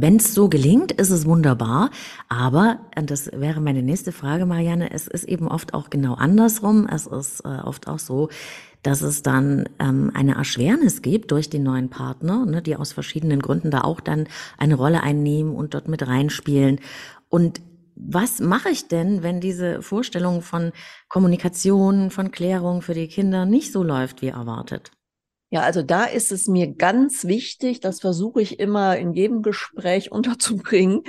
Wenn es so gelingt, ist es wunderbar. Aber, und das wäre meine nächste Frage, Marianne, es ist eben oft auch genau andersrum. Es ist äh, oft auch so, dass es dann ähm, eine Erschwernis gibt durch den neuen Partner, ne, die aus verschiedenen Gründen da auch dann eine Rolle einnehmen und dort mit reinspielen. Und was mache ich denn, wenn diese Vorstellung von Kommunikation, von Klärung für die Kinder nicht so läuft wie erwartet? Ja, also da ist es mir ganz wichtig, das versuche ich immer in jedem Gespräch unterzubringen,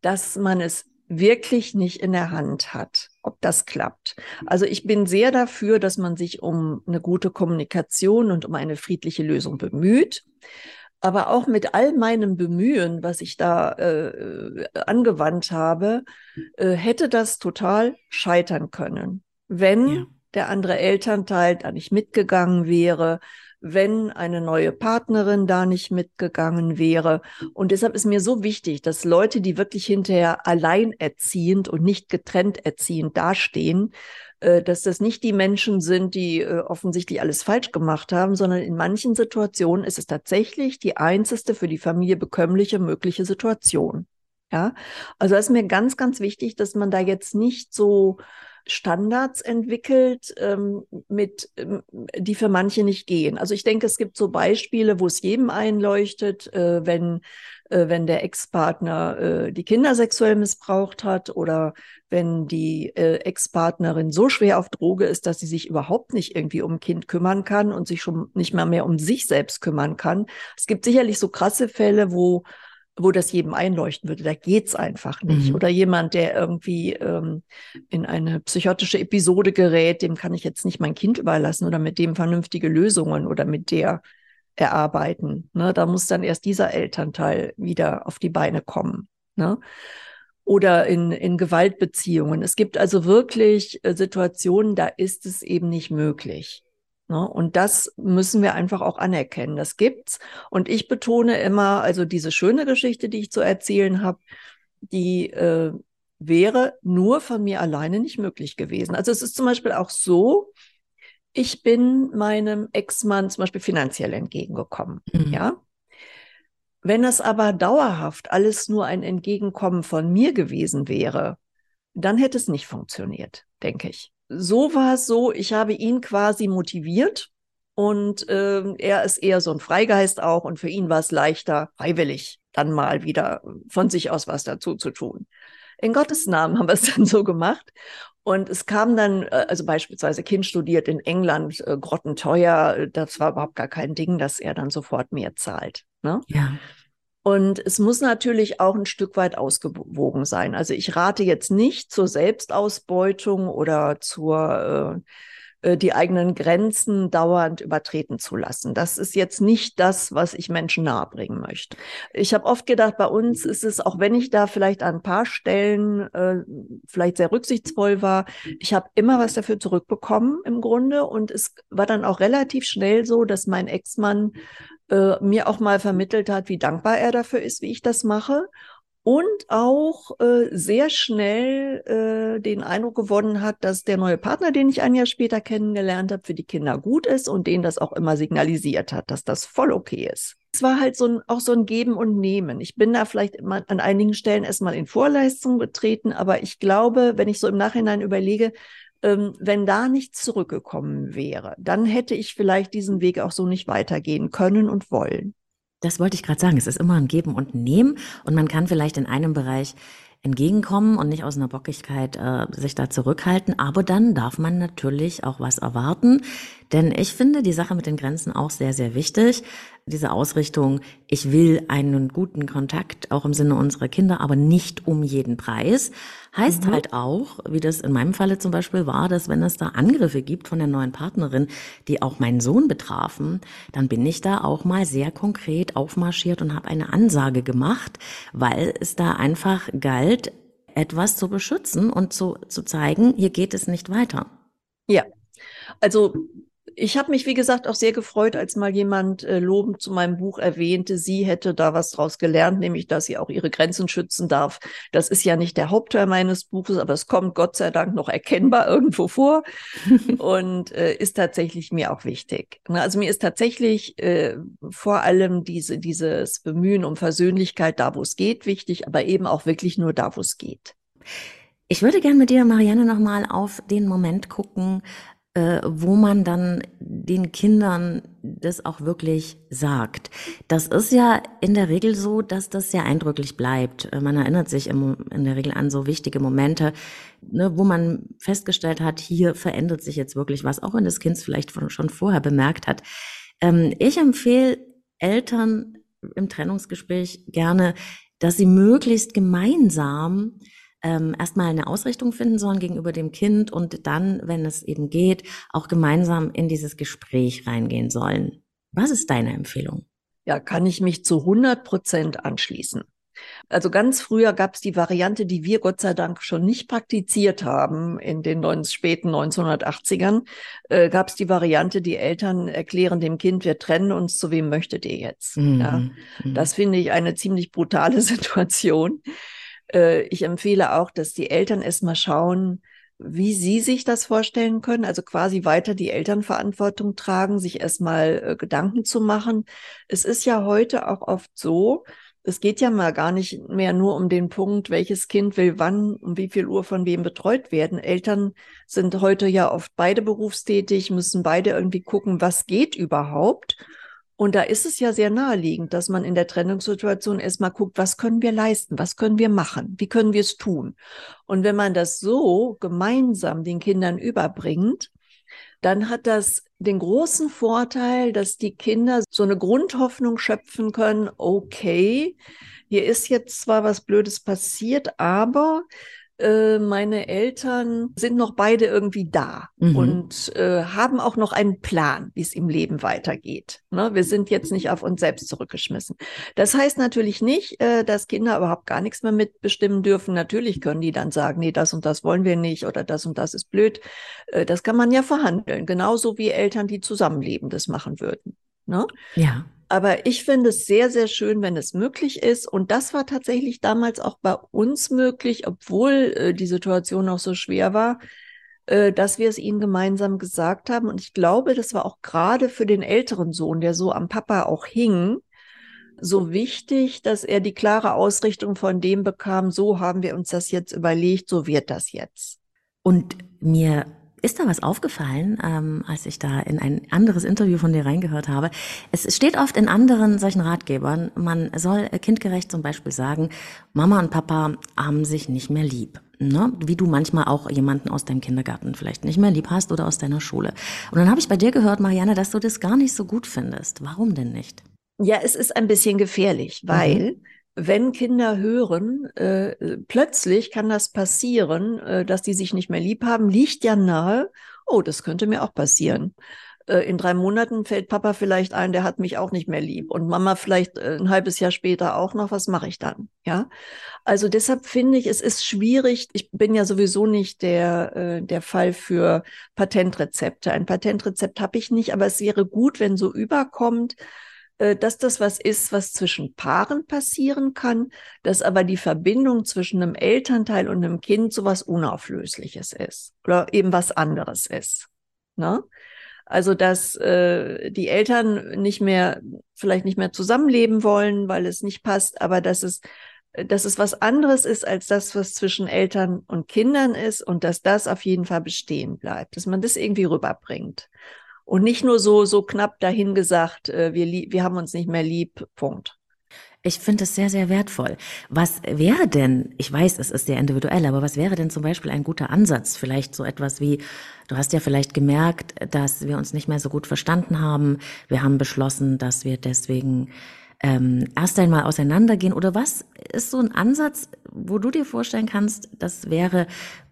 dass man es wirklich nicht in der Hand hat, ob das klappt. Also ich bin sehr dafür, dass man sich um eine gute Kommunikation und um eine friedliche Lösung bemüht. Aber auch mit all meinem Bemühen, was ich da äh, angewandt habe, äh, hätte das total scheitern können, wenn ja. der andere Elternteil da nicht mitgegangen wäre, wenn eine neue Partnerin da nicht mitgegangen wäre. Und deshalb ist mir so wichtig, dass Leute, die wirklich hinterher alleinerziehend und nicht getrennt erziehend dastehen, äh, dass das nicht die Menschen sind, die äh, offensichtlich alles falsch gemacht haben, sondern in manchen Situationen ist es tatsächlich die einzigste für die Familie bekömmliche mögliche Situation. Ja, also ist mir ganz, ganz wichtig, dass man da jetzt nicht so Standards entwickelt, ähm, mit, ähm, die für manche nicht gehen. Also ich denke, es gibt so Beispiele, wo es jedem einleuchtet, äh, wenn, äh, wenn der Ex-Partner äh, die Kinder sexuell missbraucht hat oder wenn die äh, Ex-Partnerin so schwer auf Droge ist, dass sie sich überhaupt nicht irgendwie um ein Kind kümmern kann und sich schon nicht mal mehr um sich selbst kümmern kann. Es gibt sicherlich so krasse Fälle, wo wo das jedem einleuchten würde. Da geht's einfach nicht. Mhm. Oder jemand, der irgendwie ähm, in eine psychotische Episode gerät, dem kann ich jetzt nicht mein Kind überlassen oder mit dem vernünftige Lösungen oder mit der erarbeiten. Ne? Da muss dann erst dieser Elternteil wieder auf die Beine kommen. Ne? Oder in, in Gewaltbeziehungen. Es gibt also wirklich äh, Situationen, da ist es eben nicht möglich. Ne? Und das müssen wir einfach auch anerkennen. Das gibt's. Und ich betone immer, also diese schöne Geschichte, die ich zu erzählen habe, die äh, wäre nur von mir alleine nicht möglich gewesen. Also es ist zum Beispiel auch so, ich bin meinem Ex-Mann zum Beispiel finanziell entgegengekommen. Mhm. Ja. Wenn das aber dauerhaft alles nur ein Entgegenkommen von mir gewesen wäre, dann hätte es nicht funktioniert, denke ich so war es so, ich habe ihn quasi motiviert und äh, er ist eher so ein Freigeist auch und für ihn war es leichter, freiwillig dann mal wieder von sich aus was dazu zu tun. In Gottes Namen haben wir es dann so gemacht. Und es kam dann, äh, also beispielsweise Kind studiert in England, äh, grottenteuer, das war überhaupt gar kein Ding, dass er dann sofort mehr zahlt. Ne? Ja. Und es muss natürlich auch ein Stück weit ausgewogen sein. Also ich rate jetzt nicht zur Selbstausbeutung oder zur äh, die eigenen Grenzen dauernd übertreten zu lassen. Das ist jetzt nicht das, was ich Menschen nahebringen möchte. Ich habe oft gedacht, bei uns ist es, auch wenn ich da vielleicht an ein paar Stellen äh, vielleicht sehr rücksichtsvoll war, ich habe immer was dafür zurückbekommen im Grunde. Und es war dann auch relativ schnell so, dass mein Ex-Mann äh, mir auch mal vermittelt hat, wie dankbar er dafür ist, wie ich das mache. Und auch äh, sehr schnell äh, den Eindruck gewonnen hat, dass der neue Partner, den ich ein Jahr später kennengelernt habe, für die Kinder gut ist und den das auch immer signalisiert hat, dass das voll okay ist. Es war halt so ein, auch so ein Geben und Nehmen. Ich bin da vielleicht immer an einigen Stellen erstmal in Vorleistung getreten, aber ich glaube, wenn ich so im Nachhinein überlege, ähm, wenn da nichts zurückgekommen wäre, dann hätte ich vielleicht diesen Weg auch so nicht weitergehen können und wollen. Das wollte ich gerade sagen. Es ist immer ein Geben und Nehmen und man kann vielleicht in einem Bereich entgegenkommen und nicht aus einer Bockigkeit äh, sich da zurückhalten. Aber dann darf man natürlich auch was erwarten. Denn ich finde die Sache mit den Grenzen auch sehr, sehr wichtig. Diese Ausrichtung, ich will einen guten Kontakt, auch im Sinne unserer Kinder, aber nicht um jeden Preis. Heißt mhm. halt auch, wie das in meinem Falle zum Beispiel war, dass wenn es da Angriffe gibt von der neuen Partnerin, die auch meinen Sohn betrafen, dann bin ich da auch mal sehr konkret aufmarschiert und habe eine Ansage gemacht, weil es da einfach galt, etwas zu beschützen und zu, zu zeigen, hier geht es nicht weiter. Ja, also ich habe mich, wie gesagt, auch sehr gefreut, als mal jemand äh, lobend zu meinem Buch erwähnte, sie hätte da was draus gelernt, nämlich, dass sie auch ihre Grenzen schützen darf. Das ist ja nicht der Hauptteil meines Buches, aber es kommt Gott sei Dank noch erkennbar irgendwo vor und äh, ist tatsächlich mir auch wichtig. Also mir ist tatsächlich äh, vor allem diese, dieses Bemühen um Versöhnlichkeit da, wo es geht, wichtig, aber eben auch wirklich nur da, wo es geht. Ich würde gerne mit dir, Marianne, nochmal auf den Moment gucken, äh, wo man dann den Kindern das auch wirklich sagt. Das ist ja in der Regel so, dass das sehr eindrücklich bleibt. Äh, man erinnert sich im, in der Regel an so wichtige Momente, ne, wo man festgestellt hat, hier verändert sich jetzt wirklich was, auch wenn das Kind es vielleicht schon vorher bemerkt hat. Ähm, ich empfehle Eltern im Trennungsgespräch gerne, dass sie möglichst gemeinsam ähm, erstmal eine Ausrichtung finden sollen gegenüber dem Kind und dann, wenn es eben geht, auch gemeinsam in dieses Gespräch reingehen sollen. Was ist deine Empfehlung? Ja, kann ich mich zu 100 Prozent anschließen. Also ganz früher gab es die Variante, die wir Gott sei Dank schon nicht praktiziert haben in den neun, späten 1980ern, äh, gab es die Variante, die Eltern erklären dem Kind, wir trennen uns, zu wem möchtet ihr jetzt? Mhm. Ja, mhm. das finde ich eine ziemlich brutale Situation. Äh, ich empfehle auch, dass die Eltern erstmal schauen, wie sie sich das vorstellen können, also quasi weiter die Elternverantwortung tragen, sich erstmal äh, Gedanken zu machen. Es ist ja heute auch oft so, es geht ja mal gar nicht mehr nur um den Punkt, welches Kind will wann, um wie viel Uhr von wem betreut werden. Eltern sind heute ja oft beide berufstätig, müssen beide irgendwie gucken, was geht überhaupt. Und da ist es ja sehr naheliegend, dass man in der Trennungssituation erstmal guckt, was können wir leisten, was können wir machen, wie können wir es tun. Und wenn man das so gemeinsam den Kindern überbringt, dann hat das den großen Vorteil, dass die Kinder so eine Grundhoffnung schöpfen können, okay, hier ist jetzt zwar was Blödes passiert, aber äh, meine Eltern sind noch beide irgendwie da mhm. und äh, haben auch noch einen Plan, wie es im Leben weitergeht. Ne? Wir sind jetzt nicht auf uns selbst zurückgeschmissen. Das heißt natürlich nicht, äh, dass Kinder überhaupt gar nichts mehr mitbestimmen dürfen. Natürlich können die dann sagen, nee, das und das wollen wir nicht oder das und das ist blöd. Äh, das kann man ja verhandeln, genauso wie Eltern, die zusammenleben, das machen würden. Ne? Ja. Aber ich finde es sehr, sehr schön, wenn es möglich ist. Und das war tatsächlich damals auch bei uns möglich, obwohl äh, die Situation noch so schwer war, äh, dass wir es ihnen gemeinsam gesagt haben. Und ich glaube, das war auch gerade für den älteren Sohn, der so am Papa auch hing, so wichtig, dass er die klare Ausrichtung von dem bekam, so haben wir uns das jetzt überlegt, so wird das jetzt. Und mir ist da was aufgefallen, ähm, als ich da in ein anderes Interview von dir reingehört habe? Es steht oft in anderen solchen Ratgebern, man soll kindgerecht zum Beispiel sagen, Mama und Papa haben sich nicht mehr lieb. Ne? Wie du manchmal auch jemanden aus deinem Kindergarten vielleicht nicht mehr lieb hast oder aus deiner Schule. Und dann habe ich bei dir gehört, Marianne, dass du das gar nicht so gut findest. Warum denn nicht? Ja, es ist ein bisschen gefährlich, weil mhm wenn Kinder hören, äh, plötzlich kann das passieren, äh, dass die sich nicht mehr lieb haben, liegt ja nahe, oh, das könnte mir auch passieren. Äh, in drei Monaten fällt Papa vielleicht ein, der hat mich auch nicht mehr lieb und Mama vielleicht äh, ein halbes Jahr später auch noch. Was mache ich dann? Ja, also deshalb finde ich, es ist schwierig. Ich bin ja sowieso nicht der äh, der Fall für Patentrezepte. Ein Patentrezept habe ich nicht, aber es wäre gut, wenn so überkommt, dass das was ist, was zwischen Paaren passieren kann, dass aber die Verbindung zwischen einem Elternteil und einem Kind so was Unauflösliches ist oder eben was anderes ist. Ne? Also, dass äh, die Eltern nicht mehr, vielleicht nicht mehr zusammenleben wollen, weil es nicht passt, aber dass es, dass es was anderes ist als das, was zwischen Eltern und Kindern ist und dass das auf jeden Fall bestehen bleibt, dass man das irgendwie rüberbringt. Und nicht nur so, so knapp dahin gesagt, äh, wir, wir haben uns nicht mehr lieb, Punkt. Ich finde es sehr, sehr wertvoll. Was wäre denn, ich weiß, es ist sehr individuell, aber was wäre denn zum Beispiel ein guter Ansatz? Vielleicht so etwas wie, du hast ja vielleicht gemerkt, dass wir uns nicht mehr so gut verstanden haben. Wir haben beschlossen, dass wir deswegen ähm, erst einmal auseinandergehen. Oder was ist so ein Ansatz, wo du dir vorstellen kannst, das wäre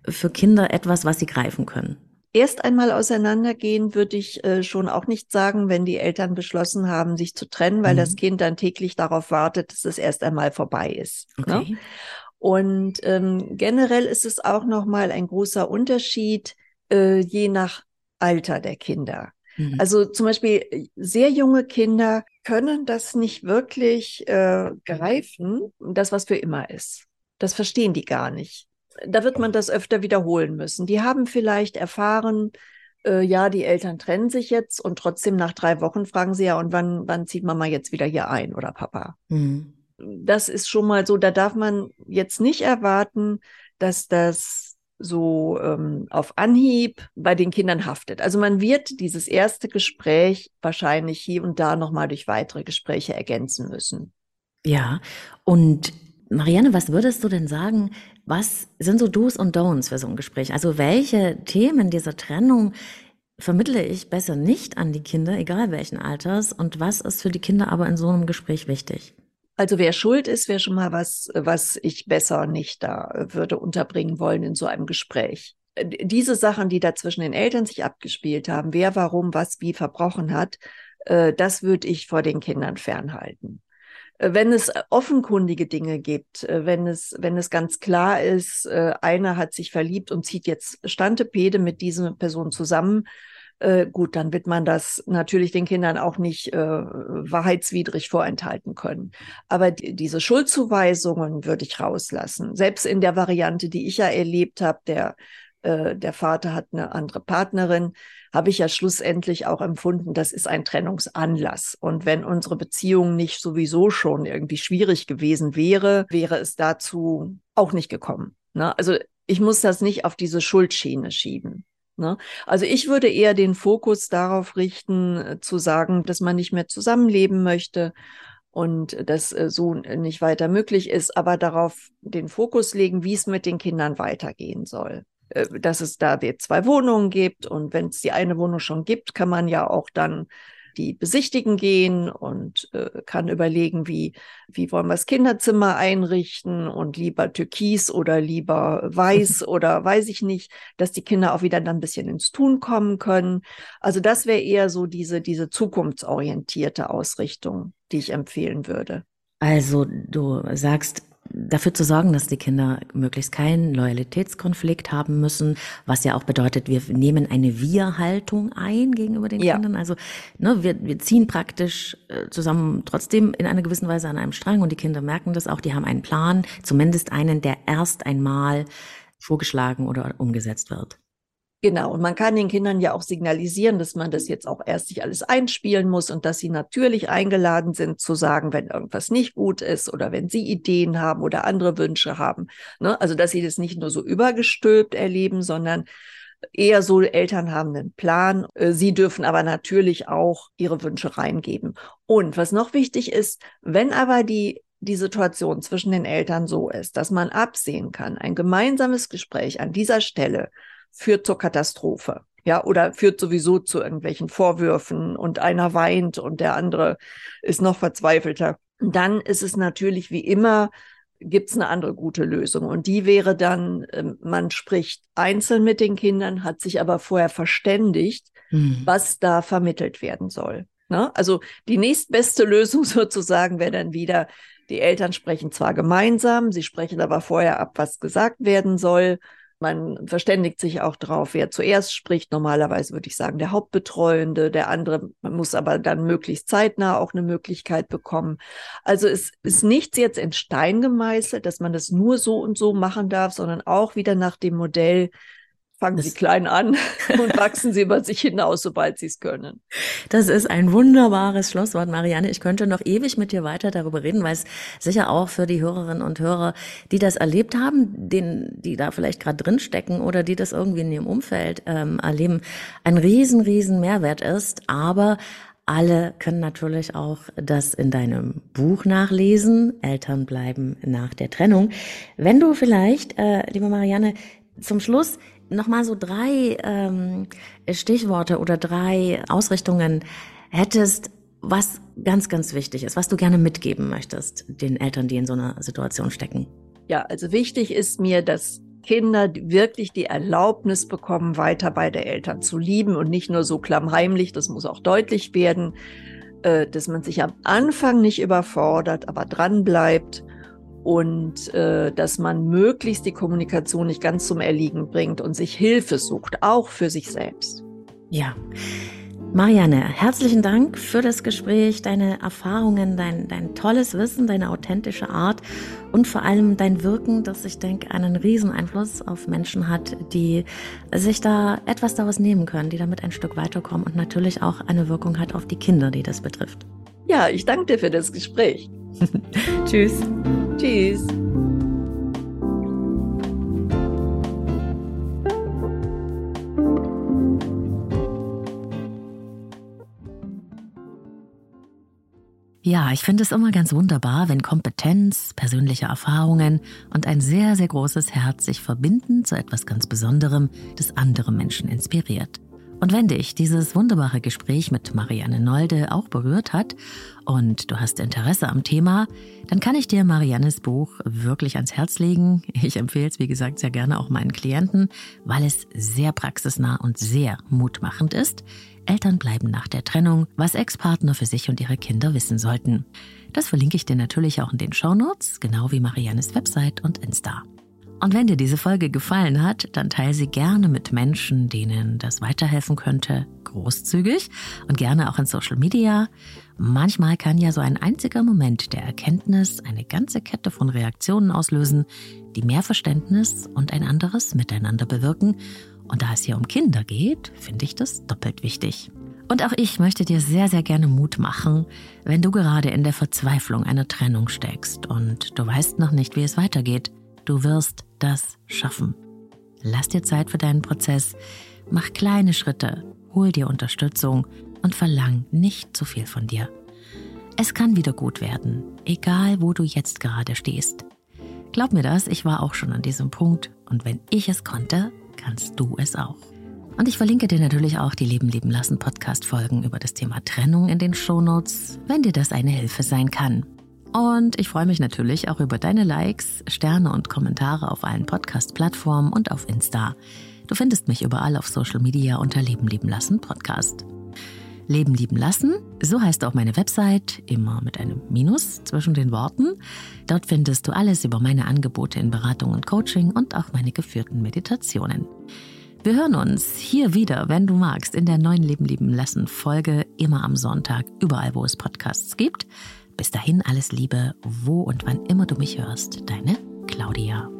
für Kinder etwas, was sie greifen können? Erst einmal auseinandergehen würde ich äh, schon auch nicht sagen, wenn die Eltern beschlossen haben, sich zu trennen, weil mhm. das Kind dann täglich darauf wartet, dass es erst einmal vorbei ist. Ne? Okay. Ne? Und ähm, generell ist es auch noch mal ein großer Unterschied äh, je nach Alter der Kinder. Mhm. Also zum Beispiel äh, sehr junge Kinder können das nicht wirklich äh, greifen, das was für immer ist. Das verstehen die gar nicht da wird man das öfter wiederholen müssen. Die haben vielleicht erfahren, äh, ja, die Eltern trennen sich jetzt und trotzdem nach drei Wochen fragen sie ja, und wann, wann zieht Mama jetzt wieder hier ein oder Papa? Mhm. Das ist schon mal so, da darf man jetzt nicht erwarten, dass das so ähm, auf Anhieb bei den Kindern haftet. Also man wird dieses erste Gespräch wahrscheinlich hier und da nochmal durch weitere Gespräche ergänzen müssen. Ja, und Marianne, was würdest du denn sagen, was sind so Do's und Don'ts für so ein Gespräch? Also welche Themen dieser Trennung vermittle ich besser nicht an die Kinder, egal welchen Alters, und was ist für die Kinder aber in so einem Gespräch wichtig? Also wer schuld ist, wäre schon mal was, was ich besser nicht da äh, würde unterbringen wollen in so einem Gespräch. Äh, diese Sachen, die da zwischen den Eltern sich abgespielt haben, wer warum was wie verbrochen hat, äh, das würde ich vor den Kindern fernhalten. Wenn es offenkundige Dinge gibt, wenn es, wenn es ganz klar ist, einer hat sich verliebt und zieht jetzt Stantepede mit dieser Person zusammen, äh, gut, dann wird man das natürlich den Kindern auch nicht äh, wahrheitswidrig vorenthalten können. Aber die, diese Schuldzuweisungen würde ich rauslassen. Selbst in der Variante, die ich ja erlebt habe, der äh, der Vater hat eine andere Partnerin, habe ich ja schlussendlich auch empfunden, das ist ein Trennungsanlass. Und wenn unsere Beziehung nicht sowieso schon irgendwie schwierig gewesen wäre, wäre es dazu auch nicht gekommen. Ne? Also ich muss das nicht auf diese Schuldschiene schieben. Ne? Also ich würde eher den Fokus darauf richten, äh, zu sagen, dass man nicht mehr zusammenleben möchte und das äh, so nicht weiter möglich ist, aber darauf den Fokus legen, wie es mit den Kindern weitergehen soll. Äh, dass es da zwei Wohnungen gibt und wenn es die eine Wohnung schon gibt, kann man ja auch dann die besichtigen gehen und äh, kann überlegen, wie, wie wollen wir das Kinderzimmer einrichten und lieber türkis oder lieber weiß oder weiß ich nicht, dass die Kinder auch wieder dann ein bisschen ins Tun kommen können. Also das wäre eher so diese, diese zukunftsorientierte Ausrichtung, die ich empfehlen würde. Also du sagst, dafür zu sorgen, dass die Kinder möglichst keinen Loyalitätskonflikt haben müssen, was ja auch bedeutet, wir nehmen eine Wir-Haltung ein gegenüber den ja. Kindern. Also ne, wir, wir ziehen praktisch äh, zusammen trotzdem in einer gewissen Weise an einem Strang und die Kinder merken das auch, die haben einen Plan, zumindest einen, der erst einmal vorgeschlagen oder umgesetzt wird. Genau, und man kann den Kindern ja auch signalisieren, dass man das jetzt auch erst sich alles einspielen muss und dass sie natürlich eingeladen sind zu sagen, wenn irgendwas nicht gut ist oder wenn sie Ideen haben oder andere Wünsche haben. Ne? Also, dass sie das nicht nur so übergestülpt erleben, sondern eher so, Eltern haben einen Plan. Äh, sie dürfen aber natürlich auch ihre Wünsche reingeben. Und was noch wichtig ist, wenn aber die die Situation zwischen den Eltern so ist, dass man absehen kann, ein gemeinsames Gespräch an dieser Stelle führt zur Katastrophe. Ja, oder führt sowieso zu irgendwelchen Vorwürfen und einer weint und der andere ist noch verzweifelter. Dann ist es natürlich wie immer, gibt es eine andere gute Lösung. Und die wäre dann, ähm, man spricht einzeln mit den Kindern, hat sich aber vorher verständigt, hm. was da vermittelt werden soll. Ne? Also die nächstbeste Lösung sozusagen wäre dann wieder, die Eltern sprechen zwar gemeinsam, sie sprechen aber vorher ab, was gesagt werden soll man verständigt sich auch drauf, wer zuerst spricht. Normalerweise würde ich sagen, der Hauptbetreuende, der andere man muss aber dann möglichst zeitnah auch eine Möglichkeit bekommen. Also es ist nichts jetzt in Stein gemeißelt, dass man das nur so und so machen darf, sondern auch wieder nach dem Modell, Fangen Sie klein an und wachsen Sie über sich hinaus, sobald Sie es können. Das ist ein wunderbares Schlusswort, Marianne. Ich könnte noch ewig mit dir weiter darüber reden, weil es sicher auch für die Hörerinnen und Hörer, die das erlebt haben, denen, die da vielleicht gerade drinstecken oder die das irgendwie in ihrem Umfeld ähm, erleben, ein riesen, riesen Mehrwert ist. Aber alle können natürlich auch das in deinem Buch nachlesen. Eltern bleiben nach der Trennung. Wenn du vielleicht, äh, liebe Marianne, zum Schluss nochmal so drei ähm, Stichworte oder drei Ausrichtungen hättest, was ganz, ganz wichtig ist, was du gerne mitgeben möchtest den Eltern, die in so einer Situation stecken? Ja, also wichtig ist mir, dass Kinder wirklich die Erlaubnis bekommen, weiter beide Eltern zu lieben und nicht nur so klammheimlich, das muss auch deutlich werden, äh, dass man sich am Anfang nicht überfordert, aber dran bleibt und äh, dass man möglichst die Kommunikation nicht ganz zum Erliegen bringt und sich Hilfe sucht, auch für sich selbst. Ja. Marianne, herzlichen Dank für das Gespräch, deine Erfahrungen, dein, dein tolles Wissen, deine authentische Art und vor allem dein Wirken, das ich denke, einen riesen Einfluss auf Menschen hat, die sich da etwas daraus nehmen können, die damit ein Stück weiterkommen und natürlich auch eine Wirkung hat auf die Kinder, die das betrifft. Ja, ich danke dir für das Gespräch. Tschüss. Tschüss. Ja, ich finde es immer ganz wunderbar, wenn Kompetenz, persönliche Erfahrungen und ein sehr, sehr großes Herz sich verbinden zu etwas ganz Besonderem, das andere Menschen inspiriert. Und wenn dich dieses wunderbare Gespräch mit Marianne Nolde auch berührt hat und du hast Interesse am Thema, dann kann ich dir Mariannes Buch wirklich ans Herz legen. Ich empfehle es, wie gesagt, sehr gerne auch meinen Klienten, weil es sehr praxisnah und sehr mutmachend ist. Eltern bleiben nach der Trennung, was Ex-Partner für sich und ihre Kinder wissen sollten. Das verlinke ich dir natürlich auch in den Shownotes, genau wie Mariannes Website und Insta. Und wenn dir diese Folge gefallen hat, dann teile sie gerne mit Menschen, denen das weiterhelfen könnte, großzügig und gerne auch in Social Media. Manchmal kann ja so ein einziger Moment der Erkenntnis eine ganze Kette von Reaktionen auslösen, die mehr Verständnis und ein anderes Miteinander bewirken. Und da es hier um Kinder geht, finde ich das doppelt wichtig. Und auch ich möchte dir sehr, sehr gerne Mut machen, wenn du gerade in der Verzweiflung einer Trennung steckst und du weißt noch nicht, wie es weitergeht. Du wirst das schaffen. Lass dir Zeit für deinen Prozess, mach kleine Schritte, hol dir Unterstützung und verlang nicht zu viel von dir. Es kann wieder gut werden, egal wo du jetzt gerade stehst. Glaub mir das, ich war auch schon an diesem Punkt und wenn ich es konnte, kannst du es auch. Und ich verlinke dir natürlich auch die Leben leben lassen Podcast Folgen über das Thema Trennung in den Shownotes, wenn dir das eine Hilfe sein kann. Und ich freue mich natürlich auch über deine Likes, Sterne und Kommentare auf allen Podcast-Plattformen und auf Insta. Du findest mich überall auf Social Media unter Leben lieben lassen Podcast. Leben lieben lassen, so heißt auch meine Website, immer mit einem Minus zwischen den Worten. Dort findest du alles über meine Angebote in Beratung und Coaching und auch meine geführten Meditationen. Wir hören uns hier wieder, wenn du magst, in der neuen Leben lieben lassen Folge, immer am Sonntag, überall wo es Podcasts gibt. Bis dahin alles Liebe, wo und wann immer du mich hörst, deine Claudia.